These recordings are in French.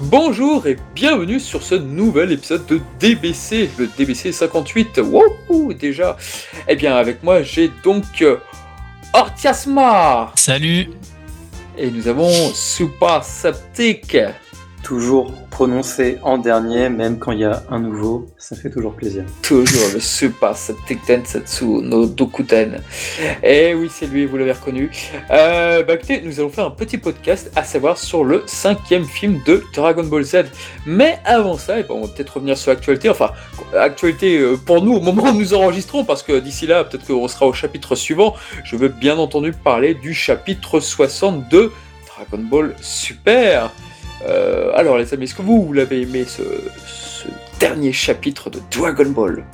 Bonjour et bienvenue sur ce nouvel épisode de DBC, le DBC 58. Wouhou, déjà. Eh bien, avec moi, j'ai donc euh, Ortiasma. Salut. Et nous avons Super Septic. Toujours prononcé en dernier, même quand il y a un nouveau, ça fait toujours plaisir. Toujours le Super Septic Densetsu no Dokuten. Et oui, c'est lui, vous l'avez reconnu. Euh, bah écoutez, nous allons faire un petit podcast, à savoir sur le cinquième film de Dragon Ball Z. Mais avant ça, eh ben, on va peut-être revenir sur l'actualité. Enfin, actualité euh, pour nous au moment où nous enregistrons, parce que d'ici là, peut-être qu'on sera au chapitre suivant. Je veux bien entendu parler du chapitre 62 Dragon Ball Super. Euh, alors les amis, est-ce que vous, l'avez aimé ce, dernier chapitre de Dragon Ball?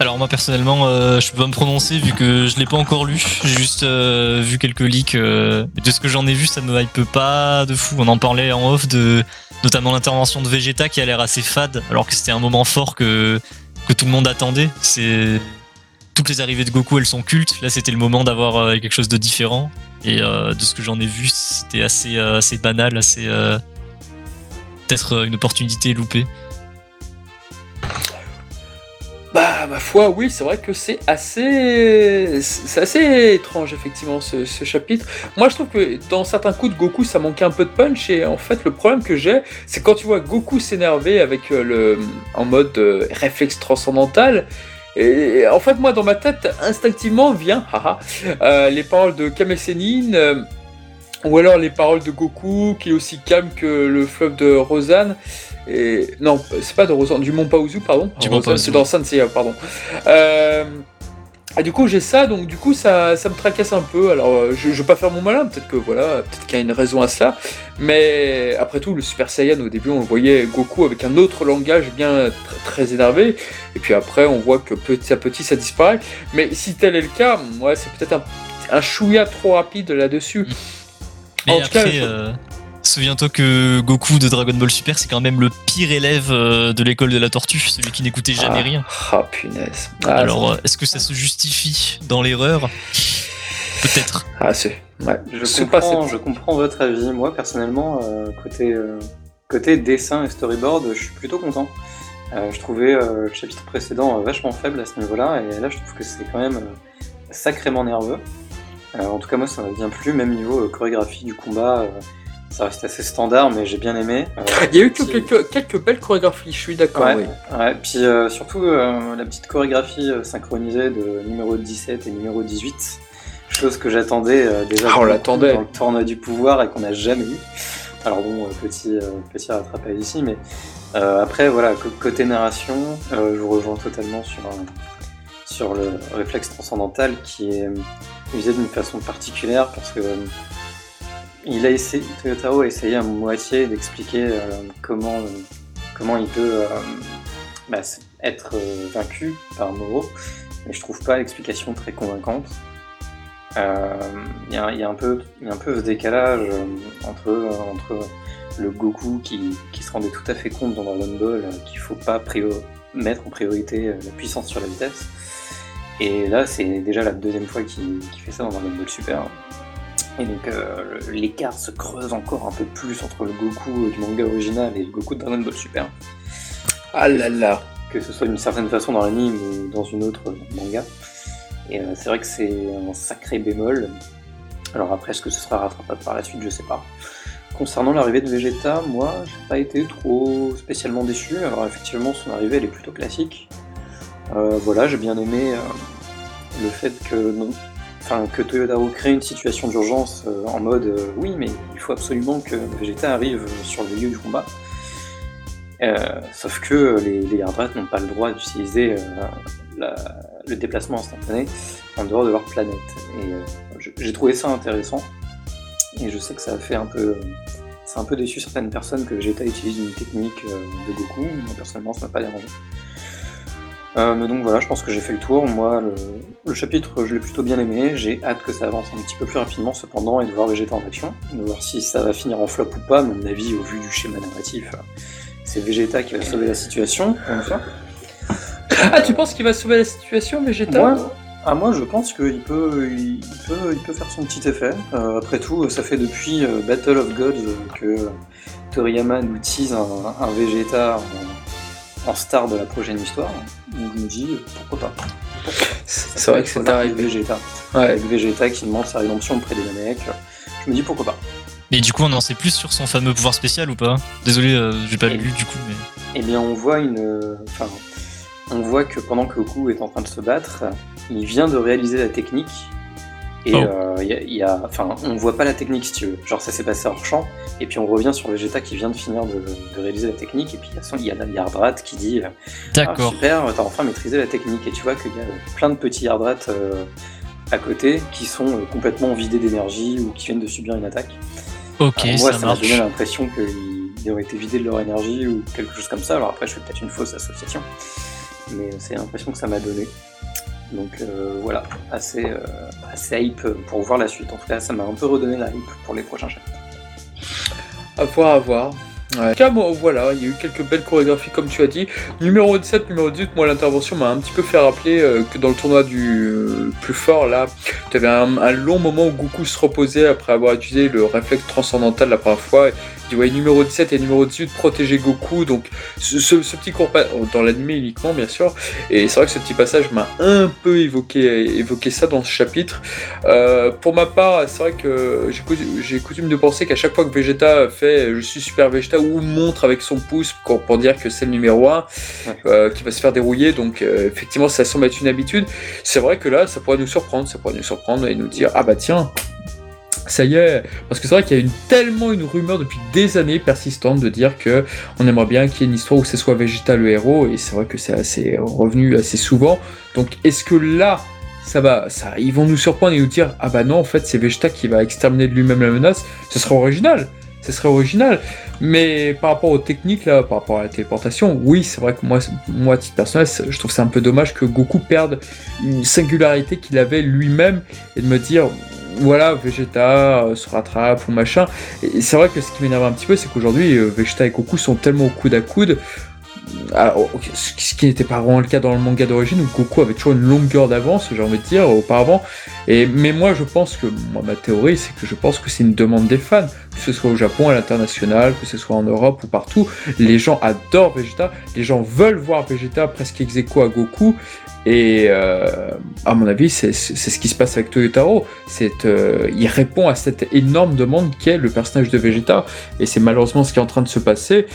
Alors moi personnellement, euh, je peux pas me prononcer vu que je l'ai pas encore lu. J'ai juste euh, vu quelques leaks. de ce que j'en ai vu, ça me hype pas de fou. On en parlait en off de notamment l'intervention de Vegeta qui a l'air assez fade, alors que c'était un moment fort que que tout le monde attendait. C'est toutes les arrivées de Goku, elles sont cultes. Là, c'était le moment d'avoir euh, quelque chose de différent. Et euh, de ce que j'en ai vu, c'était assez euh, assez banal, assez peut-être une opportunité loupée. Bah, ma foi, oui, c'est vrai que c'est assez, c'est assez étrange effectivement ce, chapitre. Moi, je trouve que dans certains coups de Goku, ça manquait un peu de punch. Et en fait, le problème que j'ai, c'est quand tu vois Goku s'énerver avec le, en mode réflexe transcendantal. Et en fait, moi, dans ma tête, instinctivement vient, haha, euh, les paroles de Kame Sennin, euh, ou alors les paroles de Goku, qui est aussi calme que le fleuve de Rosanne. Et non, c'est pas de Rosanne, du Mont Paozu, pardon. Du Mont. C'est dans Saint-Seiya, pardon. Euh, et du coup, j'ai ça, donc du coup, ça, ça me tracasse un peu. Alors, euh, je, je vais pas faire mon malin, peut-être que voilà, peut-être qu'il y a une raison à ça. Mais après tout, le Super Saiyan, au début, on voyait Goku avec un autre langage bien tr- très énervé. Et puis après, on voit que petit à petit, ça disparaît. Mais si tel est le cas, ouais, c'est peut-être un, un chouïa trop rapide là-dessus. Mais En tout cas, euh, souviens-toi que Goku de Dragon Ball Super, c'est quand même le pire élève euh, de l'école de la tortue, celui qui n'écoutait jamais Ah. rien. Ah, punaise. Ah, Alors, euh, est-ce que ça se justifie dans l'erreur Peut-être. Ah, c'est. Ouais. Je comprends, c'est- je comprends votre avis. Moi, personnellement, euh, côté, euh, côté dessin et storyboard, je suis plutôt content. Euh, je trouvais euh, le chapitre précédent euh, vachement faible à ce niveau-là, et là, je trouve que c'est quand même euh, sacrément nerveux. Euh, en tout cas, moi, ça m'a bien plu, même niveau euh, chorégraphie du combat. Ça reste assez standard, mais j'ai bien aimé. Euh, Il y a eu que petit- quelques, quelques belles chorégraphies, je suis d'accord. Ouais, oui. ouais. Puis euh, surtout euh, la petite chorégraphie synchronisée de numéro 17 et numéro 18, chose que j'attendais déjà Ah, on l'attendait. dans le tournoi du pouvoir et qu'on n'a jamais eu. Alors bon, petit, petit rattrapage ici, mais après voilà, côté narration, je vous rejoins totalement sur, sur le réflexe transcendantal qui est usé d'une façon particulière parce que il a essayé, Toyotaro a essayé à moitié d'expliquer euh, comment, euh, comment il peut euh, bah, être vaincu par Moro, mais je trouve pas l'explication très convaincante. Il y, a, un peu, y a un peu ce décalage entre, entre le Goku qui, qui se rendait tout à fait compte dans Dragon Ball qu'il faut pas mettre en priorité la puissance sur la vitesse. Et là, c'est déjà la deuxième fois qu'il qu'il fait ça dans Dragon Ball Super. Et donc euh, l'écart se creuse encore un peu plus entre le Goku du manga original et le Goku de Dragon Ball Super. Ah là là. Que ce soit d'une certaine façon dans l'anime ou dans une autre dans manga. Et euh, c'est vrai que c'est un sacré bémol. Alors après, est-ce que ce sera rattrapable par la suite Je sais pas. Concernant l'arrivée de Vegeta, moi, j'ai pas été trop spécialement déçu. Alors effectivement, son arrivée, elle est plutôt classique. Euh, voilà, j'ai bien aimé euh, le fait que, non, enfin, que Toyotaro crée une situation d'urgence euh, en mode euh, oui, mais il faut absolument que Vegeta arrive sur le lieu du combat. Euh, sauf que les, les n'ont pas le droit d'utiliser le déplacement instantané en dehors de leur planète. Et j'ai trouvé ça intéressant. Et je sais que ça a fait un peu. C'est un peu déçu certaines personnes que Vegeta utilise une technique de Goku. Moi, personnellement, ça m'a pas dérangé. Euh, mais donc voilà, je pense que j'ai fait le tour. Moi, le, le chapitre, je l'ai plutôt bien aimé. J'ai hâte que ça avance un petit peu plus rapidement, cependant, et de voir Vegeta en action. De voir si ça va finir en flop ou pas. À mon avis, au vu du schéma narratif, euh, c'est Vegeta qui va sauver la situation. ça. Ah, tu penses qu'il va sauver la situation, Vegeta Moi, ah, moi, je pense qu'il peut, il peut, il peut faire son petit effet. Euh, après tout, ça fait depuis euh, Battle of Gods euh, que Toriyama nous tease un, Vegeta en, star de la prochaine histoire, on nous dit pourquoi pas. C'est vrai que c'est arrivé. Vegeta. Avec Vegeta qui demande sa rédemption auprès des Namek. Je me dis pourquoi pas. Mais du coup, on en sait plus sur son fameux pouvoir spécial ou pas? Désolé, euh, j'ai pas lu du coup. Mais... Eh bien, on voit une. Enfin, on voit que pendant que Goku est en train de se battre, il vient de réaliser la technique. Et oh. euh, y a, enfin, on voit pas la technique si tu veux. Genre, ça s'est passé hors champ. Et puis on revient sur Vegeta qui vient de finir de, réaliser la technique. Et puis il y a, y Yardrat qui dit euh, D'accord. Ah, super, t'as enfin maîtrisé la technique. Et tu vois qu'il y a plein de petits Yardrat à côté qui sont complètement vidés d'énergie ou qui viennent de subir une attaque. Ok, moi, ça, m'a donné l'impression qu'ils auraient été vidés de leur énergie ou quelque chose comme ça. Alors après, je fais peut-être une fausse association, mais c'est l'impression que ça m'a donné. Donc euh, voilà, assez, euh, assez hype pour voir la suite. En tout cas, ça m'a un peu redonné la hype pour les prochains chapitres. À voir, à voir. Ouais. voilà, il y a eu quelques belles chorégraphies comme tu as dit. Numéro 17, numéro 18, moi l'intervention m'a un petit peu fait rappeler euh, que dans le tournoi du plus fort, là, tu avais un, long moment où Goku se reposait après avoir utilisé le réflexe transcendantal la première fois ouais, numéro 17 et numéro 18 protéger Goku. Donc ce, petit cours dans l'animé uniquement bien sûr. Et c'est vrai que ce petit passage m'a un peu évoqué, évoqué ça dans ce chapitre. Euh, pour ma part, c'est vrai que j'ai coutume de penser qu'à chaque fois que Vegeta fait je suis super Vegeta ou montre avec son pouce pour, dire que c'est le numéro 1 euh, qui va se faire dérouiller. Donc euh, effectivement ça semble être une habitude. C'est vrai que là ça pourrait nous surprendre, ça pourrait nous surprendre et nous dire ah bah tiens ça y est, parce que c'est vrai qu'il y a une, tellement une rumeur depuis des années persistante de dire que on aimerait bien qu'il y ait une histoire où ce soit Vegeta le héros, et c'est vrai que c'est assez revenu assez souvent. Donc est-ce que là, ça va, ça, ils vont nous surprendre et nous dire ah bah non en fait c'est Vegeta qui va exterminer de lui-même la menace, ce serait original, ce serait original. Mais par rapport aux techniques là, par rapport à la téléportation, oui c'est vrai que moi, moi titre personnel, je trouve c'est un peu dommage que Goku perde une singularité qu'il avait lui-même et de me dire voilà, Vegeta euh, se rattrape ou machin. Et c'est vrai que ce qui m'énerve un petit peu, c'est qu'aujourd'hui, euh, Vegeta et Goku sont tellement au coude à coude. ce qui n'était pas vraiment le cas dans le manga d'origine, où Goku avait toujours une longueur d'avance, j'ai envie de dire, auparavant. Et, mais moi, je pense que, ma théorie, c'est que je pense que c'est une demande des fans, que ce soit au Japon, à l'international, que ce soit en Europe ou partout. Les gens adorent Vegeta, les gens veulent voir Vegeta presque ex à Goku, et euh, à mon avis, c'est ce qui se passe avec Toyotaro. Euh, il répond à cette énorme demande qu'est le personnage de Vegeta, et c'est malheureusement ce qui est en train de se passer.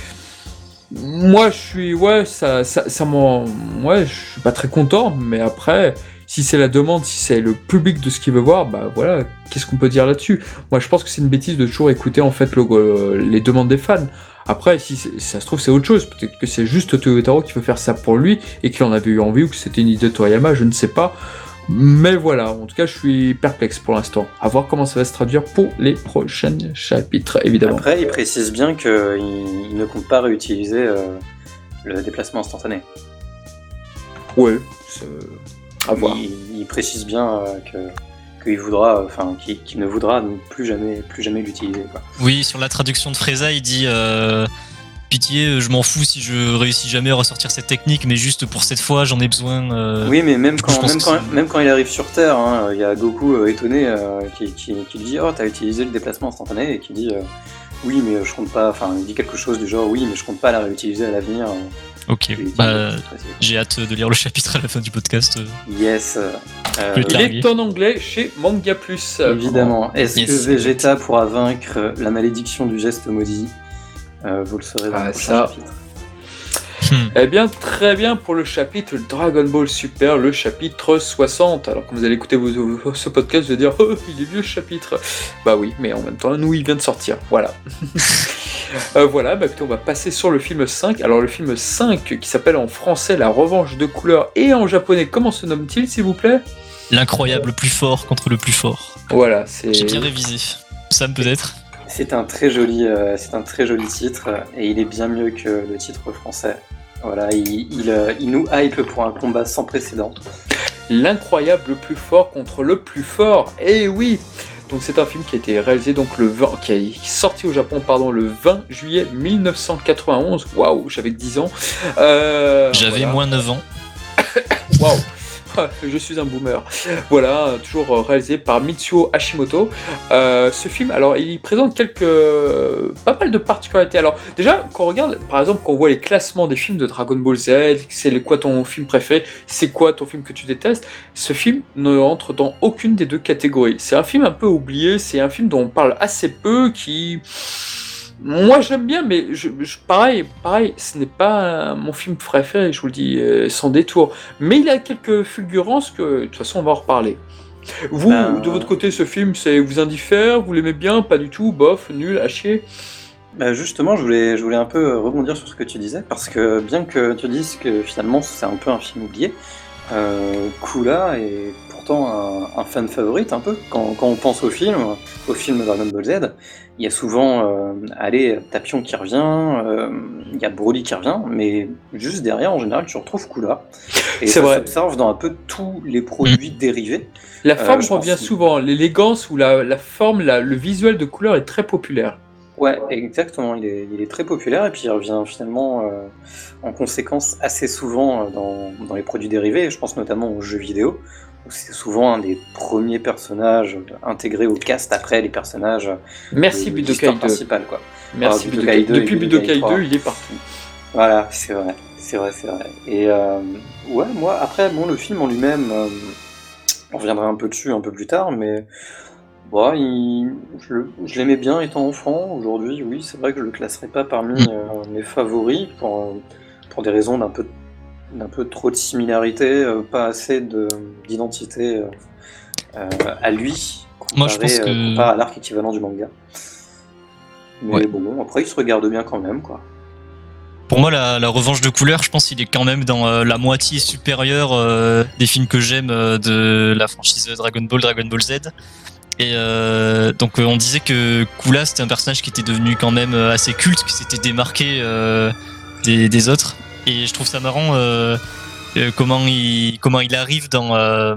Moi, je suis, ouais, ça, ça, ça ouais, je suis pas très content, mais après, si c'est la demande, si c'est le public de ce qu'il veut voir, bah voilà, qu'est-ce qu'on peut dire là-dessus? Moi, je pense que c'est une bêtise de toujours écouter en fait le, les demandes des fans. Après, si, ça se trouve, c'est autre chose. Peut-être que c'est juste Toyotaro qui veut faire ça pour lui et qu'il en avait eu envie ou que c'était une idée de Toriyama, je ne sais pas. Mais voilà, en tout cas, je suis perplexe pour l'instant. À voir comment ça va se traduire pour les prochains chapitres, évidemment. Après, il précise bien qu'il ne compte pas réutiliser euh, le déplacement instantané. Ouais, à voir. Il, précise bien euh, que qu'il voudra, enfin, qui ne voudra plus jamais, plus jamais l'utiliser. Oui, sur la traduction de Freza, il dit euh, pitié, je m'en fous si je réussis jamais à ressortir cette technique, mais juste pour cette fois, j'en ai besoin. Euh. Oui, mais même quand, même, quand, même quand, il arrive sur Terre, hein, il y a Goku euh, étonné qui, qui, qui, lui dit oh t'as utilisé le déplacement instantané et qui dit oui mais je compte pas, enfin il dit quelque chose du genre oui mais je compte pas la réutiliser à l'avenir. Ok, bah, j'ai hâte de lire le chapitre à la fin du podcast. Yes. Euh, il est en anglais chez Manga Plus. Évidemment. Est-ce que Vegeta pourra vaincre la malédiction du geste maudit euh, Vous le saurez dans ah, le ça. chapitre. Hmm. Eh bien, très bien pour le chapitre Dragon Ball Super, le chapitre 60. Alors, quand vous allez écouter ce podcast, vous allez dire Oh, il est vieux ce chapitre. Bah oui, mais en même temps, nous, il vient de sortir. Voilà. Euh, voilà, bah, on va passer sur le film 5. Alors, le film 5 qui s'appelle en français La revanche de couleur et en japonais, comment se nomme-t-il, s'il vous plaît? L'incroyable plus fort contre le plus fort. Voilà, c'est. J'ai bien révisé. Sam, peut-être? C'est un très joli, euh, c'est un très joli titre et il est bien mieux que le titre français. Voilà, il, euh, il, nous hype pour un combat sans précédent. L'incroyable plus fort contre le plus fort. Et eh oui. Donc c'est un film qui a été réalisé donc le 20, qui est sorti au Japon pardon le 20 juillet 1991. Waouh, j'avais 10 ans. Euh, j'avais moins 9 ans. Waouh. je suis un boomer. Voilà, toujours réalisé par Mitsuo Hashimoto. Euh, ce film, alors, il présente quelques. pas mal de particularités. Alors, déjà, quand on regarde, par exemple, quand on voit les classements des films de Dragon Ball Z, c'est quoi ton film préféré, c'est quoi ton film que tu détestes, ce film ne entre dans aucune des deux catégories. C'est un film un peu oublié, c'est un film dont on parle assez peu, qui moi j'aime bien, mais je, pareil, pareil, ce n'est pas mon film préféré, je vous le dis euh, sans détour. Mais il a quelques fulgurances que de toute façon on va en reparler. Vous, ben, de votre côté, ce film, c'est vous indiffère, vous l'aimez bien, pas du tout, bof, nul, à chier? Ben justement, je voulais, je voulais un peu rebondir sur ce que tu disais, parce que bien que tu dises que finalement c'est un peu un film oublié, euh, Kula est pourtant un, fan favorite un peu. Quand, quand, on pense au film, au film Dragon Ball Z, il y a souvent, euh, allez, Tapion qui revient, euh, il y a Broly qui revient, mais juste derrière, en général, tu retrouves Kula. Et ça s'observe dans un peu tous les produits mm. dérivés. La forme revient souvent, l'élégance ou la, la forme, la, le visuel de couleur est très populaire. Ouais, exactement. Il est, il est, très populaire et puis il revient finalement euh, en conséquence assez souvent dans, dans, les produits dérivés. Je pense notamment aux jeux vidéo c'est souvent un des premiers personnages intégrés au cast après les personnages Merci de, Budokai 2. principal quoi. Merci Budokai 2. Depuis Budokai 2, il est partout. Voilà, c'est vrai, c'est vrai, c'est vrai. Et euh, ouais, moi après bon le film en lui-même, euh, on reviendra un peu dessus un peu plus tard, mais bon, je, l'aimais bien étant enfant. Aujourd'hui, oui, c'est vrai que je le classerai pas parmi euh, mes favoris pour pour des raisons d'un peu d'un peu trop de similarité, euh, pas assez d'identité euh, euh, à lui, comparé, Moi, je pense que... à l'arc équivalent du manga. Mais bon, après, il se regarde bien quand même, quoi. Pour moi, la, revanche de couleur, je pense qu'il est quand même dans la moitié supérieure des films que j'aime de la franchise Dragon Ball, Dragon Ball Z. Et donc, on disait que Kula, c'était un personnage qui était devenu quand même assez culte, qui s'était démarqué des, des, autres. Et je trouve ça marrant euh, euh, comment il comment il arrive dans euh,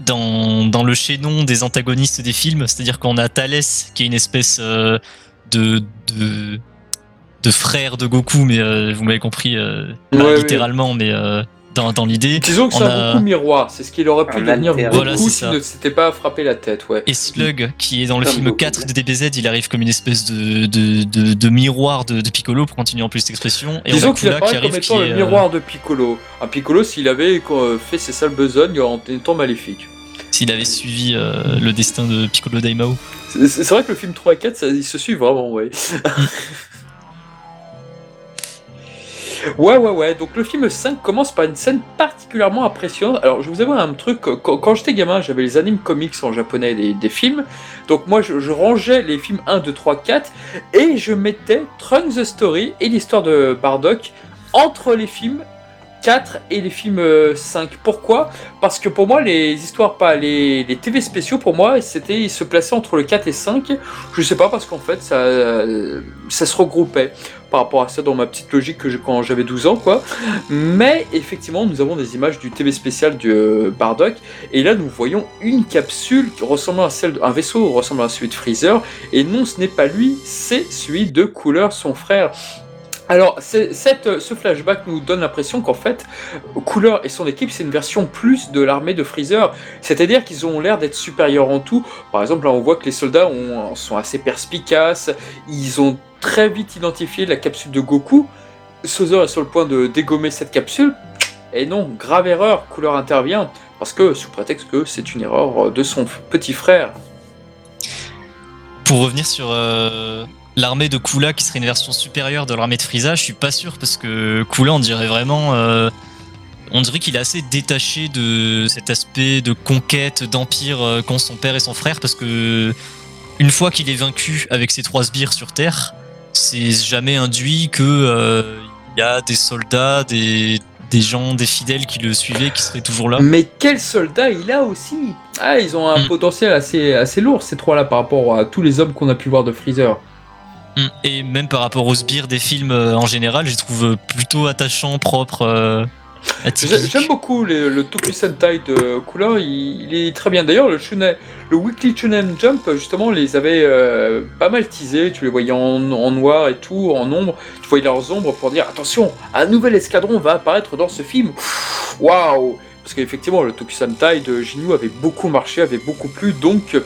dans, dans le chaînon des antagonistes des films. C'est-à-dire qu'on a Thalès qui est une espèce de, de de frère de Goku, mais vous m'avez compris, littéralement, mais dans, dans l'idée. Disons que c'est un Goku miroir, c'est ce qu'il aurait pu devenir voilà, s'il ne s'était pas frappé la tête. Ouais. Et Slug, qui est dans le film 4 de DBZ, il arrive comme une espèce de, de, de, de miroir de, Piccolo, pour continuer en plus cette expression. Et Disons qu'il apparaît comme étant le miroir de Piccolo. Un Piccolo, s'il avait fait ses sales besognes en étant maléfique. S'il avait suivi euh, le destin de Piccolo Daimao. C'est vrai que le film 3 et 4, ça, ils se suivent vraiment, ouais. Ouais, ouais, ouais. Donc le film 5 commence par une scène particulièrement impressionnante. Alors je vous avoue un truc, quand, j'étais gamin, j'avais les animes comics en japonais des, films. Donc moi je, rangeais les films 1, 2, 3, 4 et je mettais Trunks the Story et l'histoire de Bardock entre les films 4 et les films 5. Euh, Pourquoi? Parce que pour moi, les histoires, pas les, les TV spéciaux, pour moi, c'était, ils se plaçaient entre le 4 et 5. Je sais pas, parce qu'en fait, ça, ça se regroupait par rapport à ça dans ma petite logique que quand j'avais 12 ans, quoi. Mais effectivement, nous avons des images du TV spécial de euh, Bardock, et là, nous voyons une capsule ressemblant à celle d'un vaisseau ressemblant à celui de Freezer, et non, ce n'est pas lui, c'est celui de Couleur, son frère. Alors, cette, ce flashback nous donne l'impression qu'en fait, Couleur et son équipe, c'est une version plus de l'armée de Freezer. C'est-à-dire qu'ils ont l'air d'être supérieurs en tout. Par exemple, là, on voit que les soldats sont assez perspicaces. Ils ont très vite identifié la capsule de Goku. Sozer est sur le point de dégommer cette capsule. Et non, grave erreur, Couleur intervient. Parce que, sous prétexte que c'est une erreur de son petit frère. Pour revenir sur... Euh, l'armée de Kula qui serait une version supérieure de l'armée de Frieza, je suis pas sûr parce que Kula on dirait vraiment euh, on dirait qu'il est assez détaché de cet aspect de conquête d'empire euh, qu'ont son père et son frère parce que une fois qu'il est vaincu avec ses trois sbires sur Terre, c'est jamais induit que euh, il y a des soldats, des, des gens, des fidèles qui le suivaient, qui seraient toujours là. Mais quel soldat il a aussi? Ah, ils ont un mm. potentiel assez, assez lourd ces trois-là par rapport à tous les hommes qu'on a pu voir de Freezer. Mm. Et même par rapport aux sbires des films euh, en général, je les trouve plutôt attachants, propres. Euh, j'aime beaucoup le Toku Sentai de Couleur, il, est très bien. D'ailleurs, le, Weekly Shonen Jump, justement, les avait euh, pas mal teasés. Tu les voyais en, noir et tout, en ombre. Tu voyais leurs ombres pour dire attention, un nouvel escadron va apparaître dans ce film. Waouh parce qu'effectivement le Tokusentai de Ginyu avait beaucoup marché, avait beaucoup plu, donc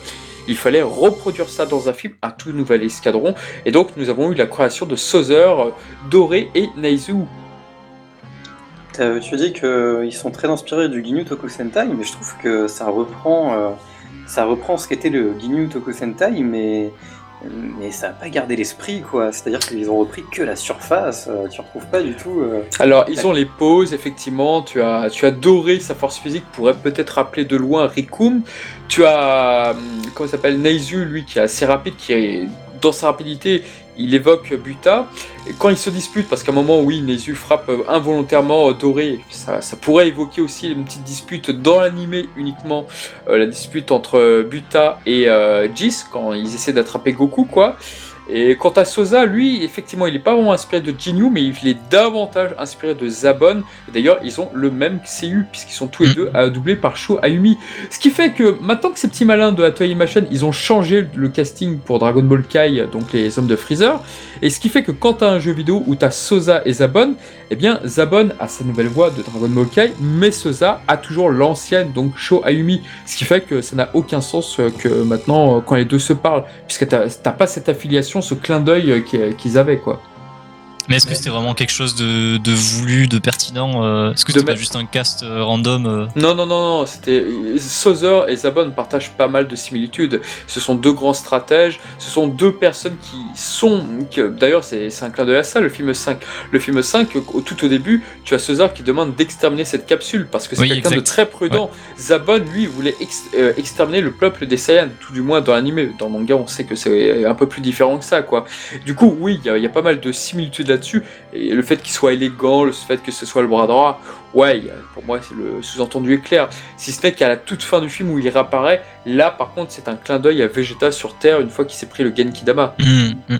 il fallait reproduire ça dans un film, un tout nouvel escadron, et donc nous avons eu la création de Sozer, Doré et Naizu. Tu dis qu'ils sont très inspirés du Ginyu Tokusentai, mais je trouve que ça reprend, euh, ça reprend ce qu'était le Ginyu Tokusentai, mais mais ça n'a pas gardé l'esprit, quoi. C'est-à-dire qu'ils ont repris que la surface, euh, tu retrouves pas du tout. Euh, Alors, ils ont les poses, effectivement. Tu as, tu as doré sa force physique, pourrait peut-être rappeler de loin Rikum. Tu as, hum, comment s'appelle, Neizu, lui, qui est assez rapide, qui est dans sa rapidité, il évoque Buta. Quand ils se disputent, parce qu'à un moment, oui, Nezu frappe involontairement Doré, ça, pourrait évoquer aussi une petite dispute dans l'animé uniquement, euh, la dispute entre Buta et euh, Jis, quand ils essaient d'attraper Goku, quoi. Et quant à Sosa, lui, effectivement, il n'est pas vraiment inspiré de Jinyu, mais il est davantage inspiré de Zabon. D'ailleurs, ils ont le même CU, puisqu'ils sont tous les mm. deux doublés par Sho Ayumi. Ce qui fait que maintenant que ces petits malins de Toei Animation, ils ont changé le casting pour Dragon Ball Kai, donc les hommes de Freezer. Et ce qui fait que quand tu as un jeu vidéo où tu as Sosa et Zabon, eh bien, Zabon a sa nouvelle voix de Dragon Ball Kai, mais Sosa a toujours l'ancienne, donc Sho Ayumi. Ce qui fait que ça n'a aucun sens que maintenant, quand les deux se parlent, puisque tu n'as pas cette affiliation ce clin d'œil euh, qu'ils avaient, quoi. Mais est-ce que c'était vraiment quelque chose de, voulu, de pertinent euh, Est-ce que c'était pas juste un cast euh, random euh Non, non, non, non. C'était Sozer et Zabon partagent pas mal de similitudes. Ce sont deux grands stratèges. Ce sont deux personnes qui sont. D'ailleurs, c'est un clin d'œil à ça, le film 5. Le film 5, au, tout au début, tu as Sozer qui demande d'exterminer cette capsule parce que c'est quelqu'un de très prudent. Zabon, lui, voulait exterminer le peuple des Saiyans, tout du moins dans l'anime. Dans le manga, on sait que c'est un peu plus différent que ça, quoi. Du coup, oui, il y, y, a pas mal de similitudes dessus Et le fait qu'il soit élégant, le fait que ce soit le bras droit, ouais, pour moi, le sous-entendu est clair. Si ce n'est qu'à la toute fin du film où il réapparaît, là, par contre, c'est un clin d'œil à Vegeta sur Terre une fois qu'il s'est pris le Genki Dama. Mmh, mmh.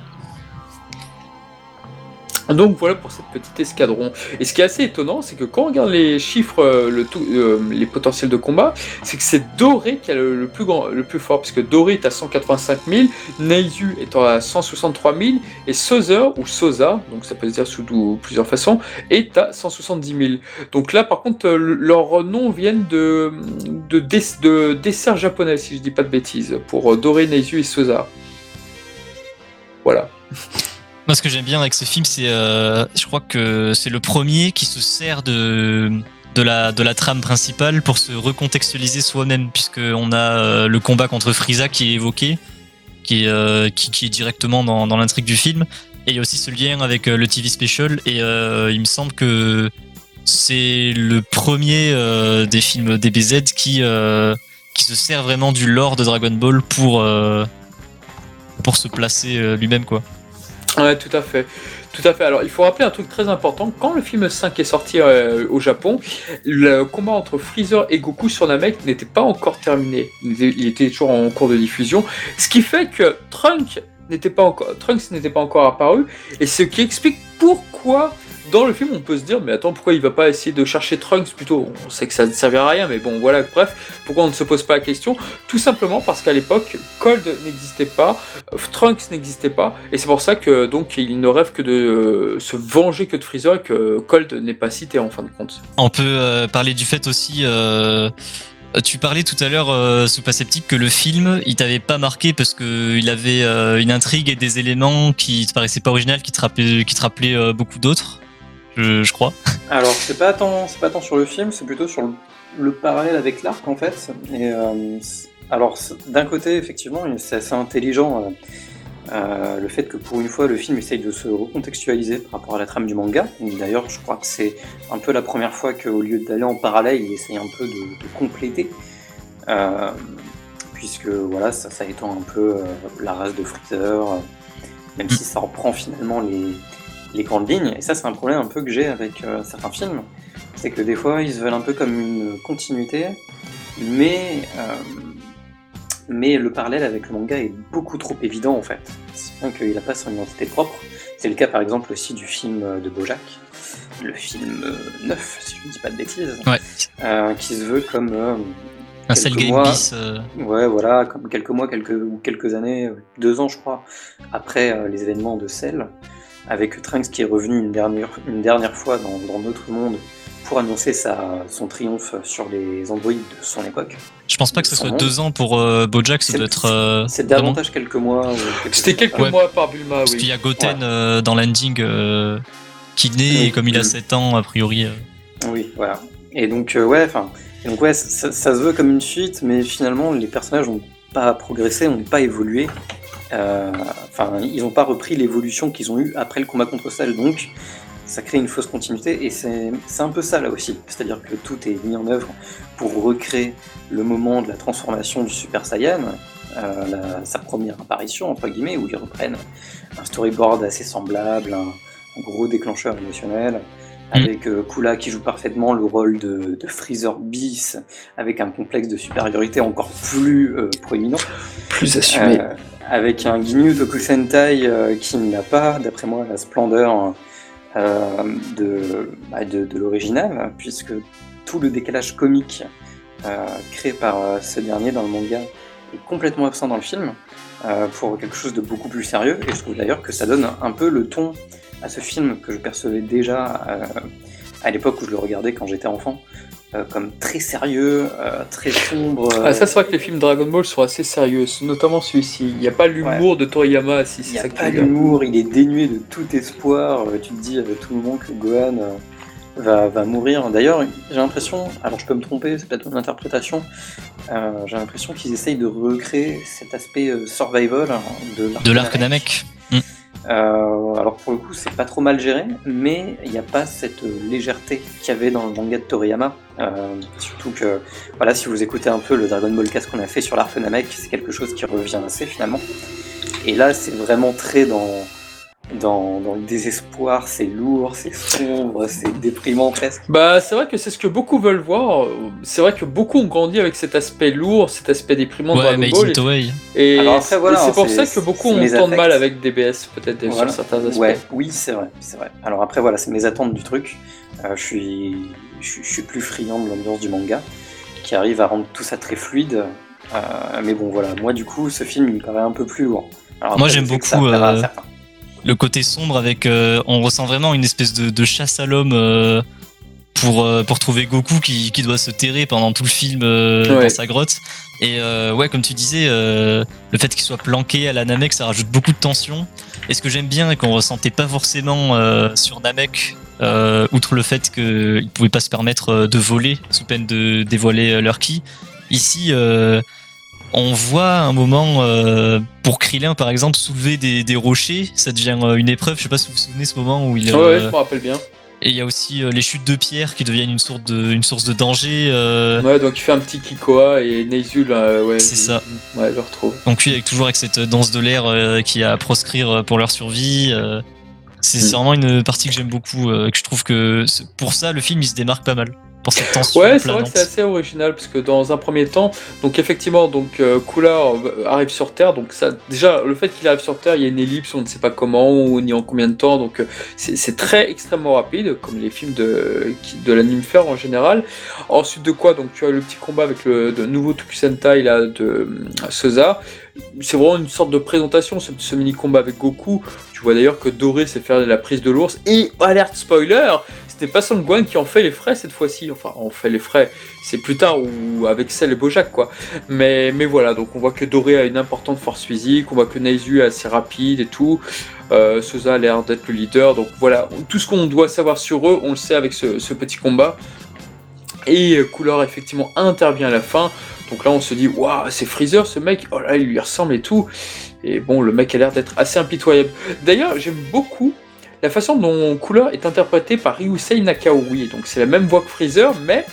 Donc voilà pour cette petite escadron. Et ce qui est assez étonnant, c'est que quand on regarde les chiffres, euh, le tout, euh, les potentiels de combat, c'est que c'est Doré qui a le, plus grand, le plus fort, puisque Doré est à 185 000, Neizu est à 163 000, et Sozer, ou Sosa, donc ça peut se dire sous plusieurs façons, est à 170 000. Donc là, par contre, euh, leurs noms viennent de, de, de, desserts japonais, si je dis pas de bêtises, pour Doré, Neizu et Sosa. Voilà. Moi, ce que j'aime bien avec ce film, c'est, euh, je crois que c'est le premier qui se sert de de la de la trame principale pour se recontextualiser soi-même, puisque on a euh, le combat contre Frieza qui est évoqué, qui est euh, qui, est directement dans, dans l'intrigue du film, et il y a aussi ce lien avec le TV special, et il me semble que c'est le premier des films DBZ qui qui se sert vraiment du lore de Dragon Ball pour pour se placer lui-même quoi. Ouais, tout à fait. Tout à fait. Alors, il faut rappeler un truc très important. Quand le film 5 est sorti euh, au Japon, le combat entre Freezer et Goku sur Namek n'était pas encore terminé. Il était toujours en cours de diffusion. Ce qui fait que Trunk n'était pas encore, Trunks n'était pas encore apparu. Et ce qui explique pourquoi dans le film, on peut se dire, mais attends, pourquoi il va pas essayer de chercher Trunks plutôt? On sait que ça ne servira à rien, mais bon, voilà, bref, pourquoi on ne se pose pas la question? Tout simplement parce qu'à l'époque, Cold n'existait pas, Trunks n'existait pas, et c'est pour ça que donc il ne rêve que de euh, se venger que de Freezer et que Cold n'est pas cité en fin de compte. On peut euh, parler du fait aussi. Euh, tu parlais tout à l'heure, euh, sous que le film, il t'avait pas marqué parce que il avait une intrigue et des éléments qui te paraissaient pas originaux, qui te rappelaient, qui te rappelaient beaucoup d'autres je, crois. Alors, c'est pas tant, pas tant sur le film, c'est plutôt sur le, parallèle avec l'arc en fait. Et, euh, alors, d'un côté, effectivement, c'est assez intelligent. Euh, euh, le fait que pour une fois le film essaye de se recontextualiser par rapport à la trame du manga. D'ailleurs, je crois que c'est un peu la première fois qu'au lieu d'aller en parallèle, il essaye un peu de, compléter. puisque voilà, ça, ça étend un peu la race de Freezer, même si ça reprend finalement les, les grandes lignes. Et ça, c'est un problème un peu que j'ai avec euh, certains films. C'est que des fois, ils se veulent un peu comme une continuité, mais, euh, mais le parallèle avec le manga est beaucoup trop évident en fait. C'est bien qu'il n'a pas son identité propre. C'est le cas par exemple aussi du film de Bojack, le film 9, si je ne dis pas de bêtises, euh, qui se veut comme un Cell Game bis. Ouais, voilà, comme quelques mois, quelques, ou quelques années, deux ans je crois, après les événements de Cell avec Trunks qui est revenu une dernière, une dernière fois dans, notre monde pour annoncer sa, son triomphe sur les androïdes de son époque. Je pense pas que ce soit deux ans pour euh, Bojack, ça C'est- doit être. euh, C'est davantage quelques mois. C'était quelques. Ouais. mois par Bulma, Parce qu'il oui. y a Goten Ouais. euh, dans l'ending euh, qui naît Oui. et comme il a Mm. 7 ans, a priori. euh, Oui, voilà. Et donc, euh, ouais, enfin, et donc ouais, ça, ça se veut comme une suite, mais finalement, les personnages n'ont pas progressé, n'ont pas évolué. Euh, Enfin, ils n'ont pas repris l'évolution qu'ils ont eue après le combat contre Cell, donc ça crée une fausse continuité, et c'est c'est un peu ça là aussi. C'est-à-dire que tout est mis en œuvre pour recréer le moment de la transformation du Super Saiyan, euh, la- sa première apparition, entre guillemets, où ils reprennent un storyboard assez semblable, un, un gros déclencheur émotionnel, avec euh, Kula qui joue parfaitement le rôle de, de Freezer bis, avec un complexe de supériorité encore plus euh, proéminent, Plus assumé. Avec un Ginyu Tokusentai euh, qui n'a pas, d'après moi, la splendeur euh, de, bah, de, de l'original, puisque tout le décalage comique euh, créé par ce dernier dans le manga est complètement absent dans le film, pour quelque chose de beaucoup plus sérieux, et je trouve d'ailleurs que ça donne un peu le ton à ce film que je percevais déjà à l'époque où je le regardais quand j'étais enfant, euh, comme très sérieux, euh, très sombre. Ah, ça, c'est vrai que les films Dragon Ball sont assez sérieux, notamment celui-ci. Il n'y a pas l'humour de Toriyama, si Il c'est n'y a ça que tu pas veux dire. d'humour, il est dénué de tout espoir. Euh, Tu te dis à tout moment que Gohan va, va mourir. D'ailleurs, j'ai l'impression, alors je peux me tromper, c'est peut-être mon interprétation, euh, j'ai l'impression qu'ils essayent de recréer cet aspect survival hein, de l'arc de l'arc Namek. Euh, alors pour le coup, c'est pas trop mal géré, mais il n'y a pas cette légèreté qu'il y avait dans le manga de Toriyama. Euh, surtout que, voilà, si vous écoutez un peu le Dragon Ball Cast qu'on a fait sur l'arc Namek, c'est quelque chose qui revient assez finalement. Et là, c'est vraiment très dans, dans, dans le désespoir, c'est lourd, c'est sombre, c'est déprimant presque. Bah, c'est vrai que c'est ce que beaucoup veulent voir. C'est vrai que beaucoup ont grandi avec cet aspect lourd, cet aspect déprimant de Ouais, Dragon Made Ball. Et Alors après, voilà, et c'est pour c'est- ça que beaucoup ont mes tant de mal avec DBS, peut-être Voilà. sur certains aspects. Ouais, oui, c'est vrai, c'est vrai. Alors après, voilà, c'est mes attentes du truc. Euh, je, suis, je, suis- je suis plus friand de l'ambiance du manga, qui arrive à rendre tout ça très fluide. Euh, mais bon, voilà, moi du coup, ce film, il me paraît un peu plus lourd. Alors, Moi, j'aime ça beaucoup, euh. Le côté sombre avec euh, on ressent vraiment une espèce de, de chasse à l'homme euh, pour euh, pour trouver Goku qui, qui doit se terrer pendant tout le film Ouais. dans sa grotte. Et ouais comme tu disais le fait qu'il soit planqué à la Namek ça rajoute beaucoup de tension. Et ce que j'aime bien et qu'on ressentait pas forcément sur Namek outre le fait qu'ils pouvaient pas se permettre de voler sous peine de dévoiler leur ki. Ici on voit un moment euh, pour Krillin par exemple soulever des, des rochers, ça devient euh, une épreuve. Je sais pas si vous vous souvenez ce moment où il. Ouais, ouais, euh, je me rappelle bien. et il y a aussi les chutes de pierre qui deviennent une source de, une source de danger. Ouais, donc il fait un petit Kikoa et Neizul, ouais. C'est ça. Ouais, je le retrouve. Donc lui avec toujours avec cette danse de l'air qui a à proscrire pour leur survie. euh, c'est Mm. vraiment une partie que j'aime beaucoup, que je trouve que pour ça le film il se démarque pas mal. Pour cette tension Ouais, c'est vrai que c'est assez original parce que dans un premier temps, donc effectivement, donc euh, Kula euh, arrive sur Terre, donc ça, déjà le fait qu'il arrive sur Terre, il y a une ellipse, on ne sait pas comment ou ni en combien de temps, donc euh, c'est très extrêmement rapide, comme les films de de l'anime faire en général. Ensuite de quoi, donc tu as le petit combat avec le nouveau Tokusentai là de Seza. C'est vraiment une sorte de présentation, ce, ce mini combat avec Goku. Tu vois d'ailleurs que Doré sait faire la prise de l'ours et alerte spoiler, c'était pas Son Gohan qui en fait les frais cette fois-ci. Enfin, on fait les frais, c'est plus tard ou avec Cell et Bojack quoi. Mais, mais voilà, donc on voit que Doré a une importante force physique, on voit que Neizu est assez rapide et tout. Euh, Souza a l'air d'être le leader, donc voilà, tout ce qu'on doit savoir sur eux, on le sait avec ce, petit combat. Et Couleur effectivement intervient à la fin. Donc là on se dit waouh c'est Freezer ce mec, oh là il lui ressemble et tout. Et bon le mec a l'air d'être assez impitoyable. D'ailleurs j'aime beaucoup la façon dont Cooler est interprété par Ryusei Nakaori. Donc c'est la même voix que Freezer, mais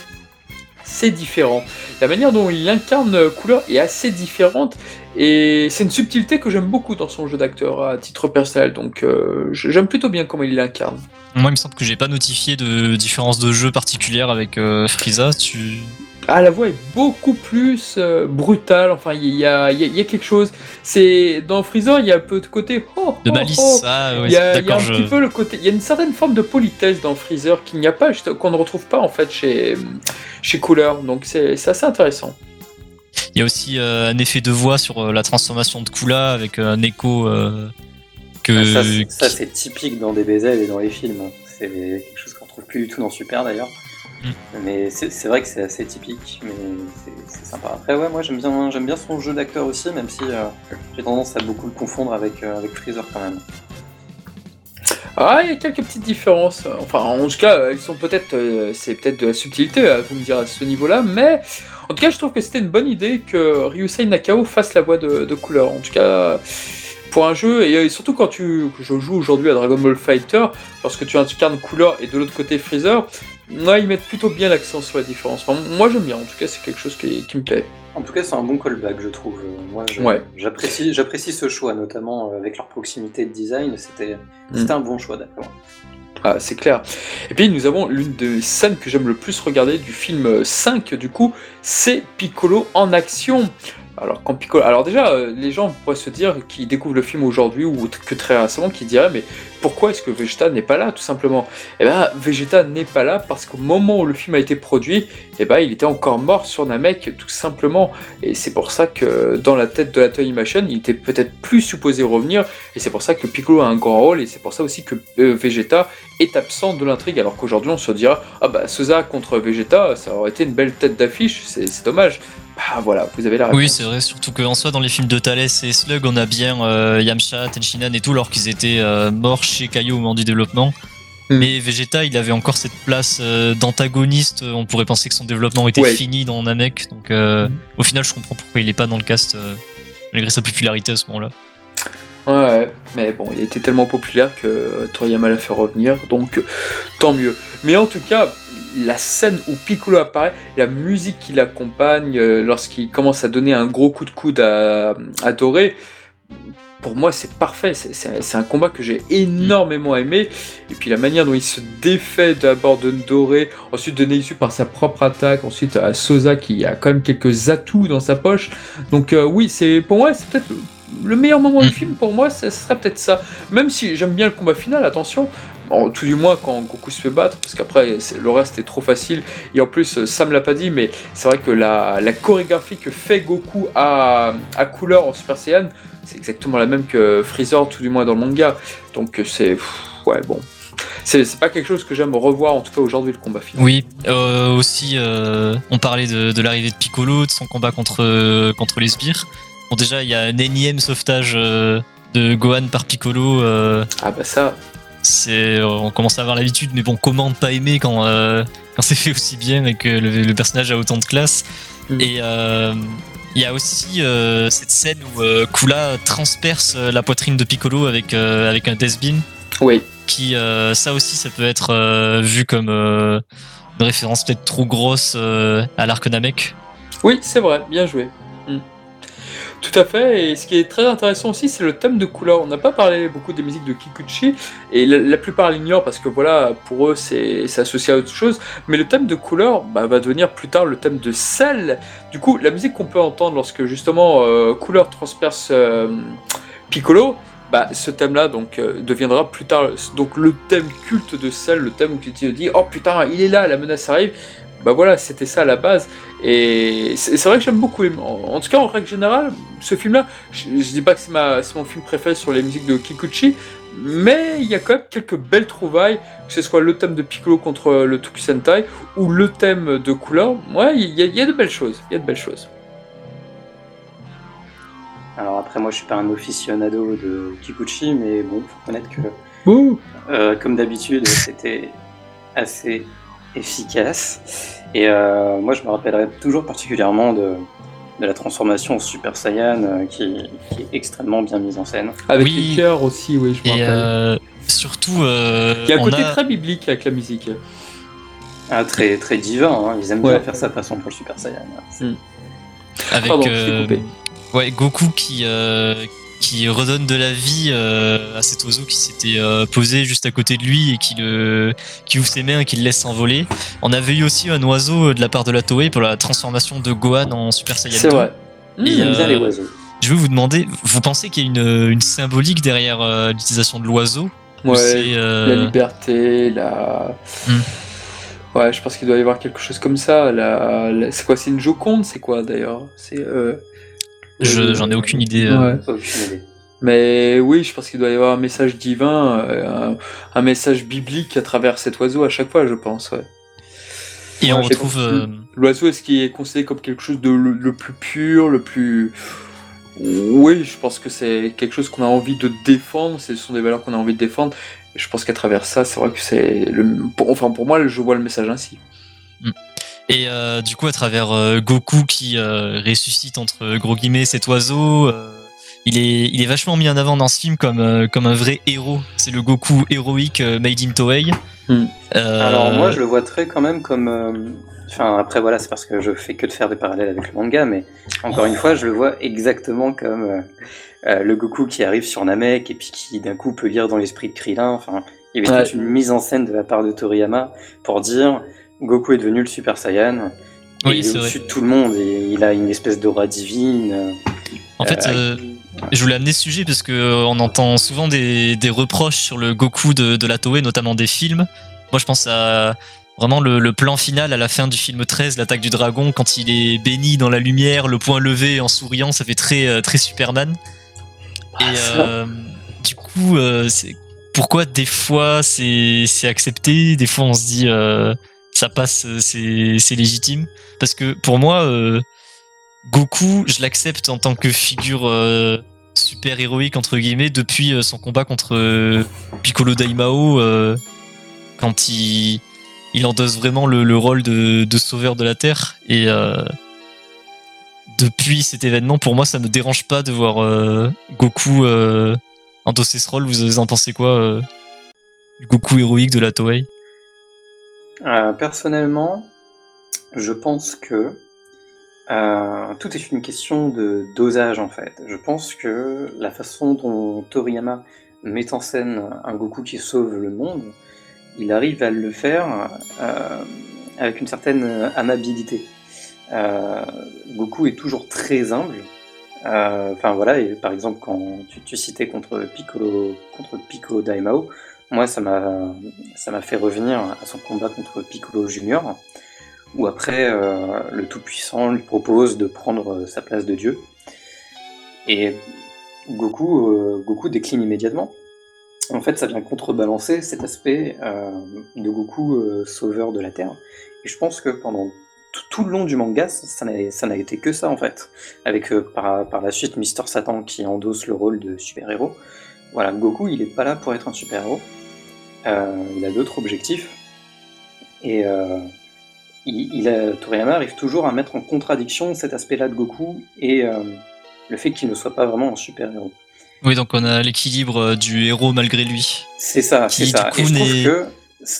c'est différent. La manière dont il incarne Cooler est assez différente et c'est une subtilité que j'aime beaucoup dans son jeu d'acteur à titre personnel. Donc euh, j'aime plutôt bien comment il l'incarne. Moi il me semble que j'ai pas notifié de différence de jeu particulière avec euh, Frieza. Tu... Ah, la voix est beaucoup plus euh, brutale. Enfin, il y a, il y y a quelque chose. C'est dans Freezer, il y a un peu de côté oh, De oh, malice, oh. ah ouais, Il y a, il y a d'accord, un je... petit peu le côté. Il y a une certaine forme de politesse dans Freezer qu'il n'y a pas, qu'on ne retrouve pas en fait chez chez Cooler. Donc c'est c'est assez intéressant. Il y a aussi euh, un effet de voix sur euh, la transformation de Kula avec un écho euh, que. Ah, ça, c'est- typique dans DBZ et dans les films. C'est quelque chose qu'on retrouve plus du tout dans Super d'ailleurs. Mais c'est vrai que c'est assez typique, mais c'est sympa. Après, ouais, moi j'aime bien, j'aime bien son jeu d'acteur aussi, même si euh, j'ai tendance à beaucoup le confondre avec, euh, avec Freezer quand même. Ah, il y a quelques petites différences. Enfin, en tout cas, elles sont peut-être, euh, c'est peut-être de la subtilité, à vous me dire à ce niveau-là, mais en tout cas, je trouve que c'était une bonne idée que Ryusei Nakao fasse la voix de, couleur. En tout cas, pour un jeu, et surtout quand tu, je joue aujourd'hui à Dragon Ball Fighter, lorsque tu incarnes couleur et de l'autre côté Freezer, Ouais, ils mettent plutôt bien l'accent sur la différence. moi, j'aime bien. En tout cas, c'est quelque chose qui, me plaît. En tout cas, c'est un bon callback, je trouve. Moi, j'apprécie, j'apprécie ce choix, notamment euh, avec leur proximité de design. C'était, mm. un bon choix, d'accord. Ah, c'est clair. Et puis nous avons l'une des scènes que j'aime le plus regarder du film 5, du coup, c'est Piccolo en action. Alors, quand Piccolo... Alors déjà, euh, les gens pourraient se dire qu'ils découvrent le film aujourd'hui ou que très récemment, qui diraient mais pourquoi est-ce que Vegeta n'est pas là, tout simplement? Eh bien, Vegeta n'est pas là parce qu'au moment où le film a été produit, eh ben, il était encore mort sur Namek, tout simplement. Et c'est pour ça que dans la tête de la Toy Machine, il était peut-être plus supposé revenir, et c'est pour ça que Piccolo a un grand rôle, et c'est pour ça aussi que euh, Vegeta est absent de l'intrigue, alors qu'aujourd'hui on se dira, ah bah Seza contre Vegeta, ça aurait été une belle tête d'affiche, c'est dommage. Ah voilà, vous avez la réponse. Oui, c'est vrai, surtout qu'en soi, dans les films de Thales et Slug, on a bien euh, Yamcha, Tenshinhan et tout, alors qu'ils étaient euh, morts chez Kaio au moment du développement. Hmm. Mais Vegeta, il avait encore cette place euh, d'antagoniste. On pourrait penser que son développement était fini dans Namek. Donc, hmm. au final, je comprends pourquoi il n'est pas dans le cast, malgré sa popularité à ce moment-là. Ouais, mais bon, il était tellement populaire que Toriyama l'a fait revenir, donc tant mieux. Mais en tout cas, la scène où Piccolo apparaît, la musique qui l'accompagne euh, lorsqu'il commence à donner un gros coup de coude à, à Doré, pour moi c'est parfait, c'est un combat que j'ai énormément aimé, et puis la manière dont il se défait d'abord de Doré, ensuite de Neisu par sa propre attaque, ensuite à Sosa qui a quand même quelques atouts dans sa poche, donc euh, oui, c'est pour moi c'est peut-être le meilleur moment du mm. film. Pour moi, ce serait peut-être ça. Même si j'aime bien le combat final, attention, tout du moins quand Goku se fait battre, parce qu'après le reste est trop facile. Et en plus, Sam l'a pas dit, mais c'est vrai que la, chorégraphie que fait Goku à, à couleur en Super Saiyan, c'est exactement la même que Freezer, tout du moins dans le manga. Donc c'est. Ouais, bon. C'est pas quelque chose que j'aime revoir, en tout cas aujourd'hui, le combat final. Oui, euh, aussi, euh, on parlait de, l'arrivée de Piccolo, de son combat contre, contre les sbires. Bon, déjà, il y a un énième sauvetage euh, de Gohan par Piccolo. ah bah ça c'est on commence à avoir l'habitude mais bon comment ne pas aimer quand euh, quand c'est fait aussi bien et que le, personnage a autant de classe mm. et euh, il y a aussi euh, cette scène où Kula transperce la poitrine de Piccolo avec avec un Deathbeam oui qui ça aussi ça peut être vu comme une référence peut-être trop grosse à l'arc Namek oui c'est vrai bien joué. Tout à fait, et ce qui est très intéressant aussi, c'est le thème de couleur. On n'a pas parlé beaucoup des musiques de Kikuchi, et la, plupart l'ignorent parce que voilà, pour eux, c'est associé à autre chose. Mais le thème de couleur bah, va devenir plus tard le thème de sel. Du coup, la musique qu'on peut entendre lorsque justement euh, couleur transperce euh, Piccolo, bah, ce thème-là donc euh, deviendra plus tard donc le thème culte de Cell, le thème où tu te dis oh putain il est là, la menace arrive bah voilà, c'était ça à la base. Et c'est vrai que j'aime beaucoup. En, tout cas, en règle générale, ce film-là, je, dis pas que c'est mon film préféré sur les musiques de Kikuchi, mais il y a quand même quelques belles trouvailles, que ce soit le thème de Piccolo contre le Tokusentai ou le thème de couleur. Ouais, il y, a de belles choses. Il y a de belles choses. Alors après, moi, je suis pas un aficionado de Kikuchi, mais bon, faut reconnaître que, euh, comme d'habitude, c'était assez efficace. Et euh, moi, je me rappellerai toujours particulièrement de, de la transformation en Super Saiyan euh, qui, qui, est extrêmement bien mise en scène. Avec les cœurs aussi, oui, je me rappelle. Euh, surtout. Il y a un côté très biblique avec la musique. Ah, très, très divin, hein. ils aiment bien faire ça de façon pour le Super Saiyan. Hmm. Avec ouais, Goku qui, qui redonne de la vie euh, à cet oiseau qui s'était euh, posé juste à côté de lui et qui le qui ouvre ses mains et qui le laisse s'envoler. On avait eu aussi un oiseau euh, de la part de la Toei pour la transformation de Gohan en Super Saiyan 2. C'est vrai. Mmh, bien les oiseaux. Je vais vous demander, vous pensez qu'il y a une, une symbolique derrière l'utilisation de l'oiseau? Ouais, la liberté, la... Mmh. Ouais, je pense qu'il doit y avoir quelque chose comme ça. La, C'est quoi C'est une Joconde C'est quoi d'ailleurs? C'est J'en ai aucune idée. Euh. Mais oui, je pense qu'il doit y avoir un message divin, euh, un, message biblique à travers cet oiseau à chaque fois, je pense. Ouais. Et on retrouve. euh, L'oiseau, est-ce qu'il est considéré comme quelque chose de le, le plus pur, le plus. Oui, je pense que c'est quelque chose qu'on a envie de défendre, ce sont des valeurs qu'on a envie de défendre. Et je pense qu'à travers ça, c'est vrai que c'est. Le... Enfin, pour moi, je vois le message ainsi. Et euh, du coup, à travers euh, Goku qui euh, ressuscite entre gros guillemets cet oiseau, euh, il est, il est vachement mis en avant dans ce film comme, euh, comme un vrai héros. C'est le Goku héroïque euh, made in Toei. Hmm. Euh, Alors moi, je le vois très quand même comme. euh, Enfin, après voilà, c'est parce que je fais que de faire des parallèles avec le manga, mais encore une fois, je le vois exactement comme euh, euh, le Goku qui arrive sur Namek et puis qui d'un coup peut lire dans l'esprit de Krillin. Enfin, il y avait Ouais. toute une mise en scène de la part de Toriyama pour dire Goku est devenu le Super Saiyan. Oui, il est au-dessus de tout le monde et il a une espèce d'aura divine. euh, En fait, euh, je voulais amener ce sujet parce que euh, on entend souvent des, des reproches sur le Goku de, de la Toei, notamment des films. Moi, je pense à vraiment le, le plan final à la fin du film 13, l'attaque du dragon, quand il est béni dans la lumière, le poing levé en souriant, ça fait très euh, très Superman. Et euh, du coup, euh, pourquoi des fois c'est c'est accepté, des fois on se dit euh, ça passe, euh, c'est légitime. Parce que pour moi, euh, Goku, je l'accepte en tant que figure euh, super héroïque entre guillemets depuis son combat contre Piccolo Daimao, quand il endosse vraiment le, le rôle de, sauveur de la Terre et depuis cet événement, pour moi, ça me dérange pas de voir Goku endosser ce rôle. Vous en pensez quoi Goku héroïque de la Toei? Euh, personnellement, je pense que euh, tout est une question de dosage en fait. Je pense que la façon dont Toriyama met en scène un Goku qui sauve le monde, il arrive à le faire euh, avec une certaine amabilité. Goku est toujours très humble. Enfin voilà, par exemple quand tu, tu citais contre Piccolo, contre Piccolo Daimao, moi ça m'a fait revenir à son combat contre Piccolo Junior, où après euh, le Tout-Puissant lui propose de prendre euh, sa place de Dieu. Et Goku, euh, Goku décline immédiatement. En fait, ça vient contrebalancer cet aspect de Goku sauveur de la Terre. Et je pense que pendant tout, le long du manga, ça n'a été que ça en fait. Avec par, par la suite Mister Satan qui endosse le rôle de super-héros. Voilà, Goku, il est pas là pour être un super-héros. Euh, il a d'autres objectifs. Et euh, il, il a, Toriyama arrive toujours à mettre en contradiction cet aspect-là de Goku et euh, le fait qu'il ne soit pas vraiment un super-héros. Oui, donc on a l'équilibre euh, du héros malgré lui. C'est ça, c'est ça. Et coup, je trouve n'est- que,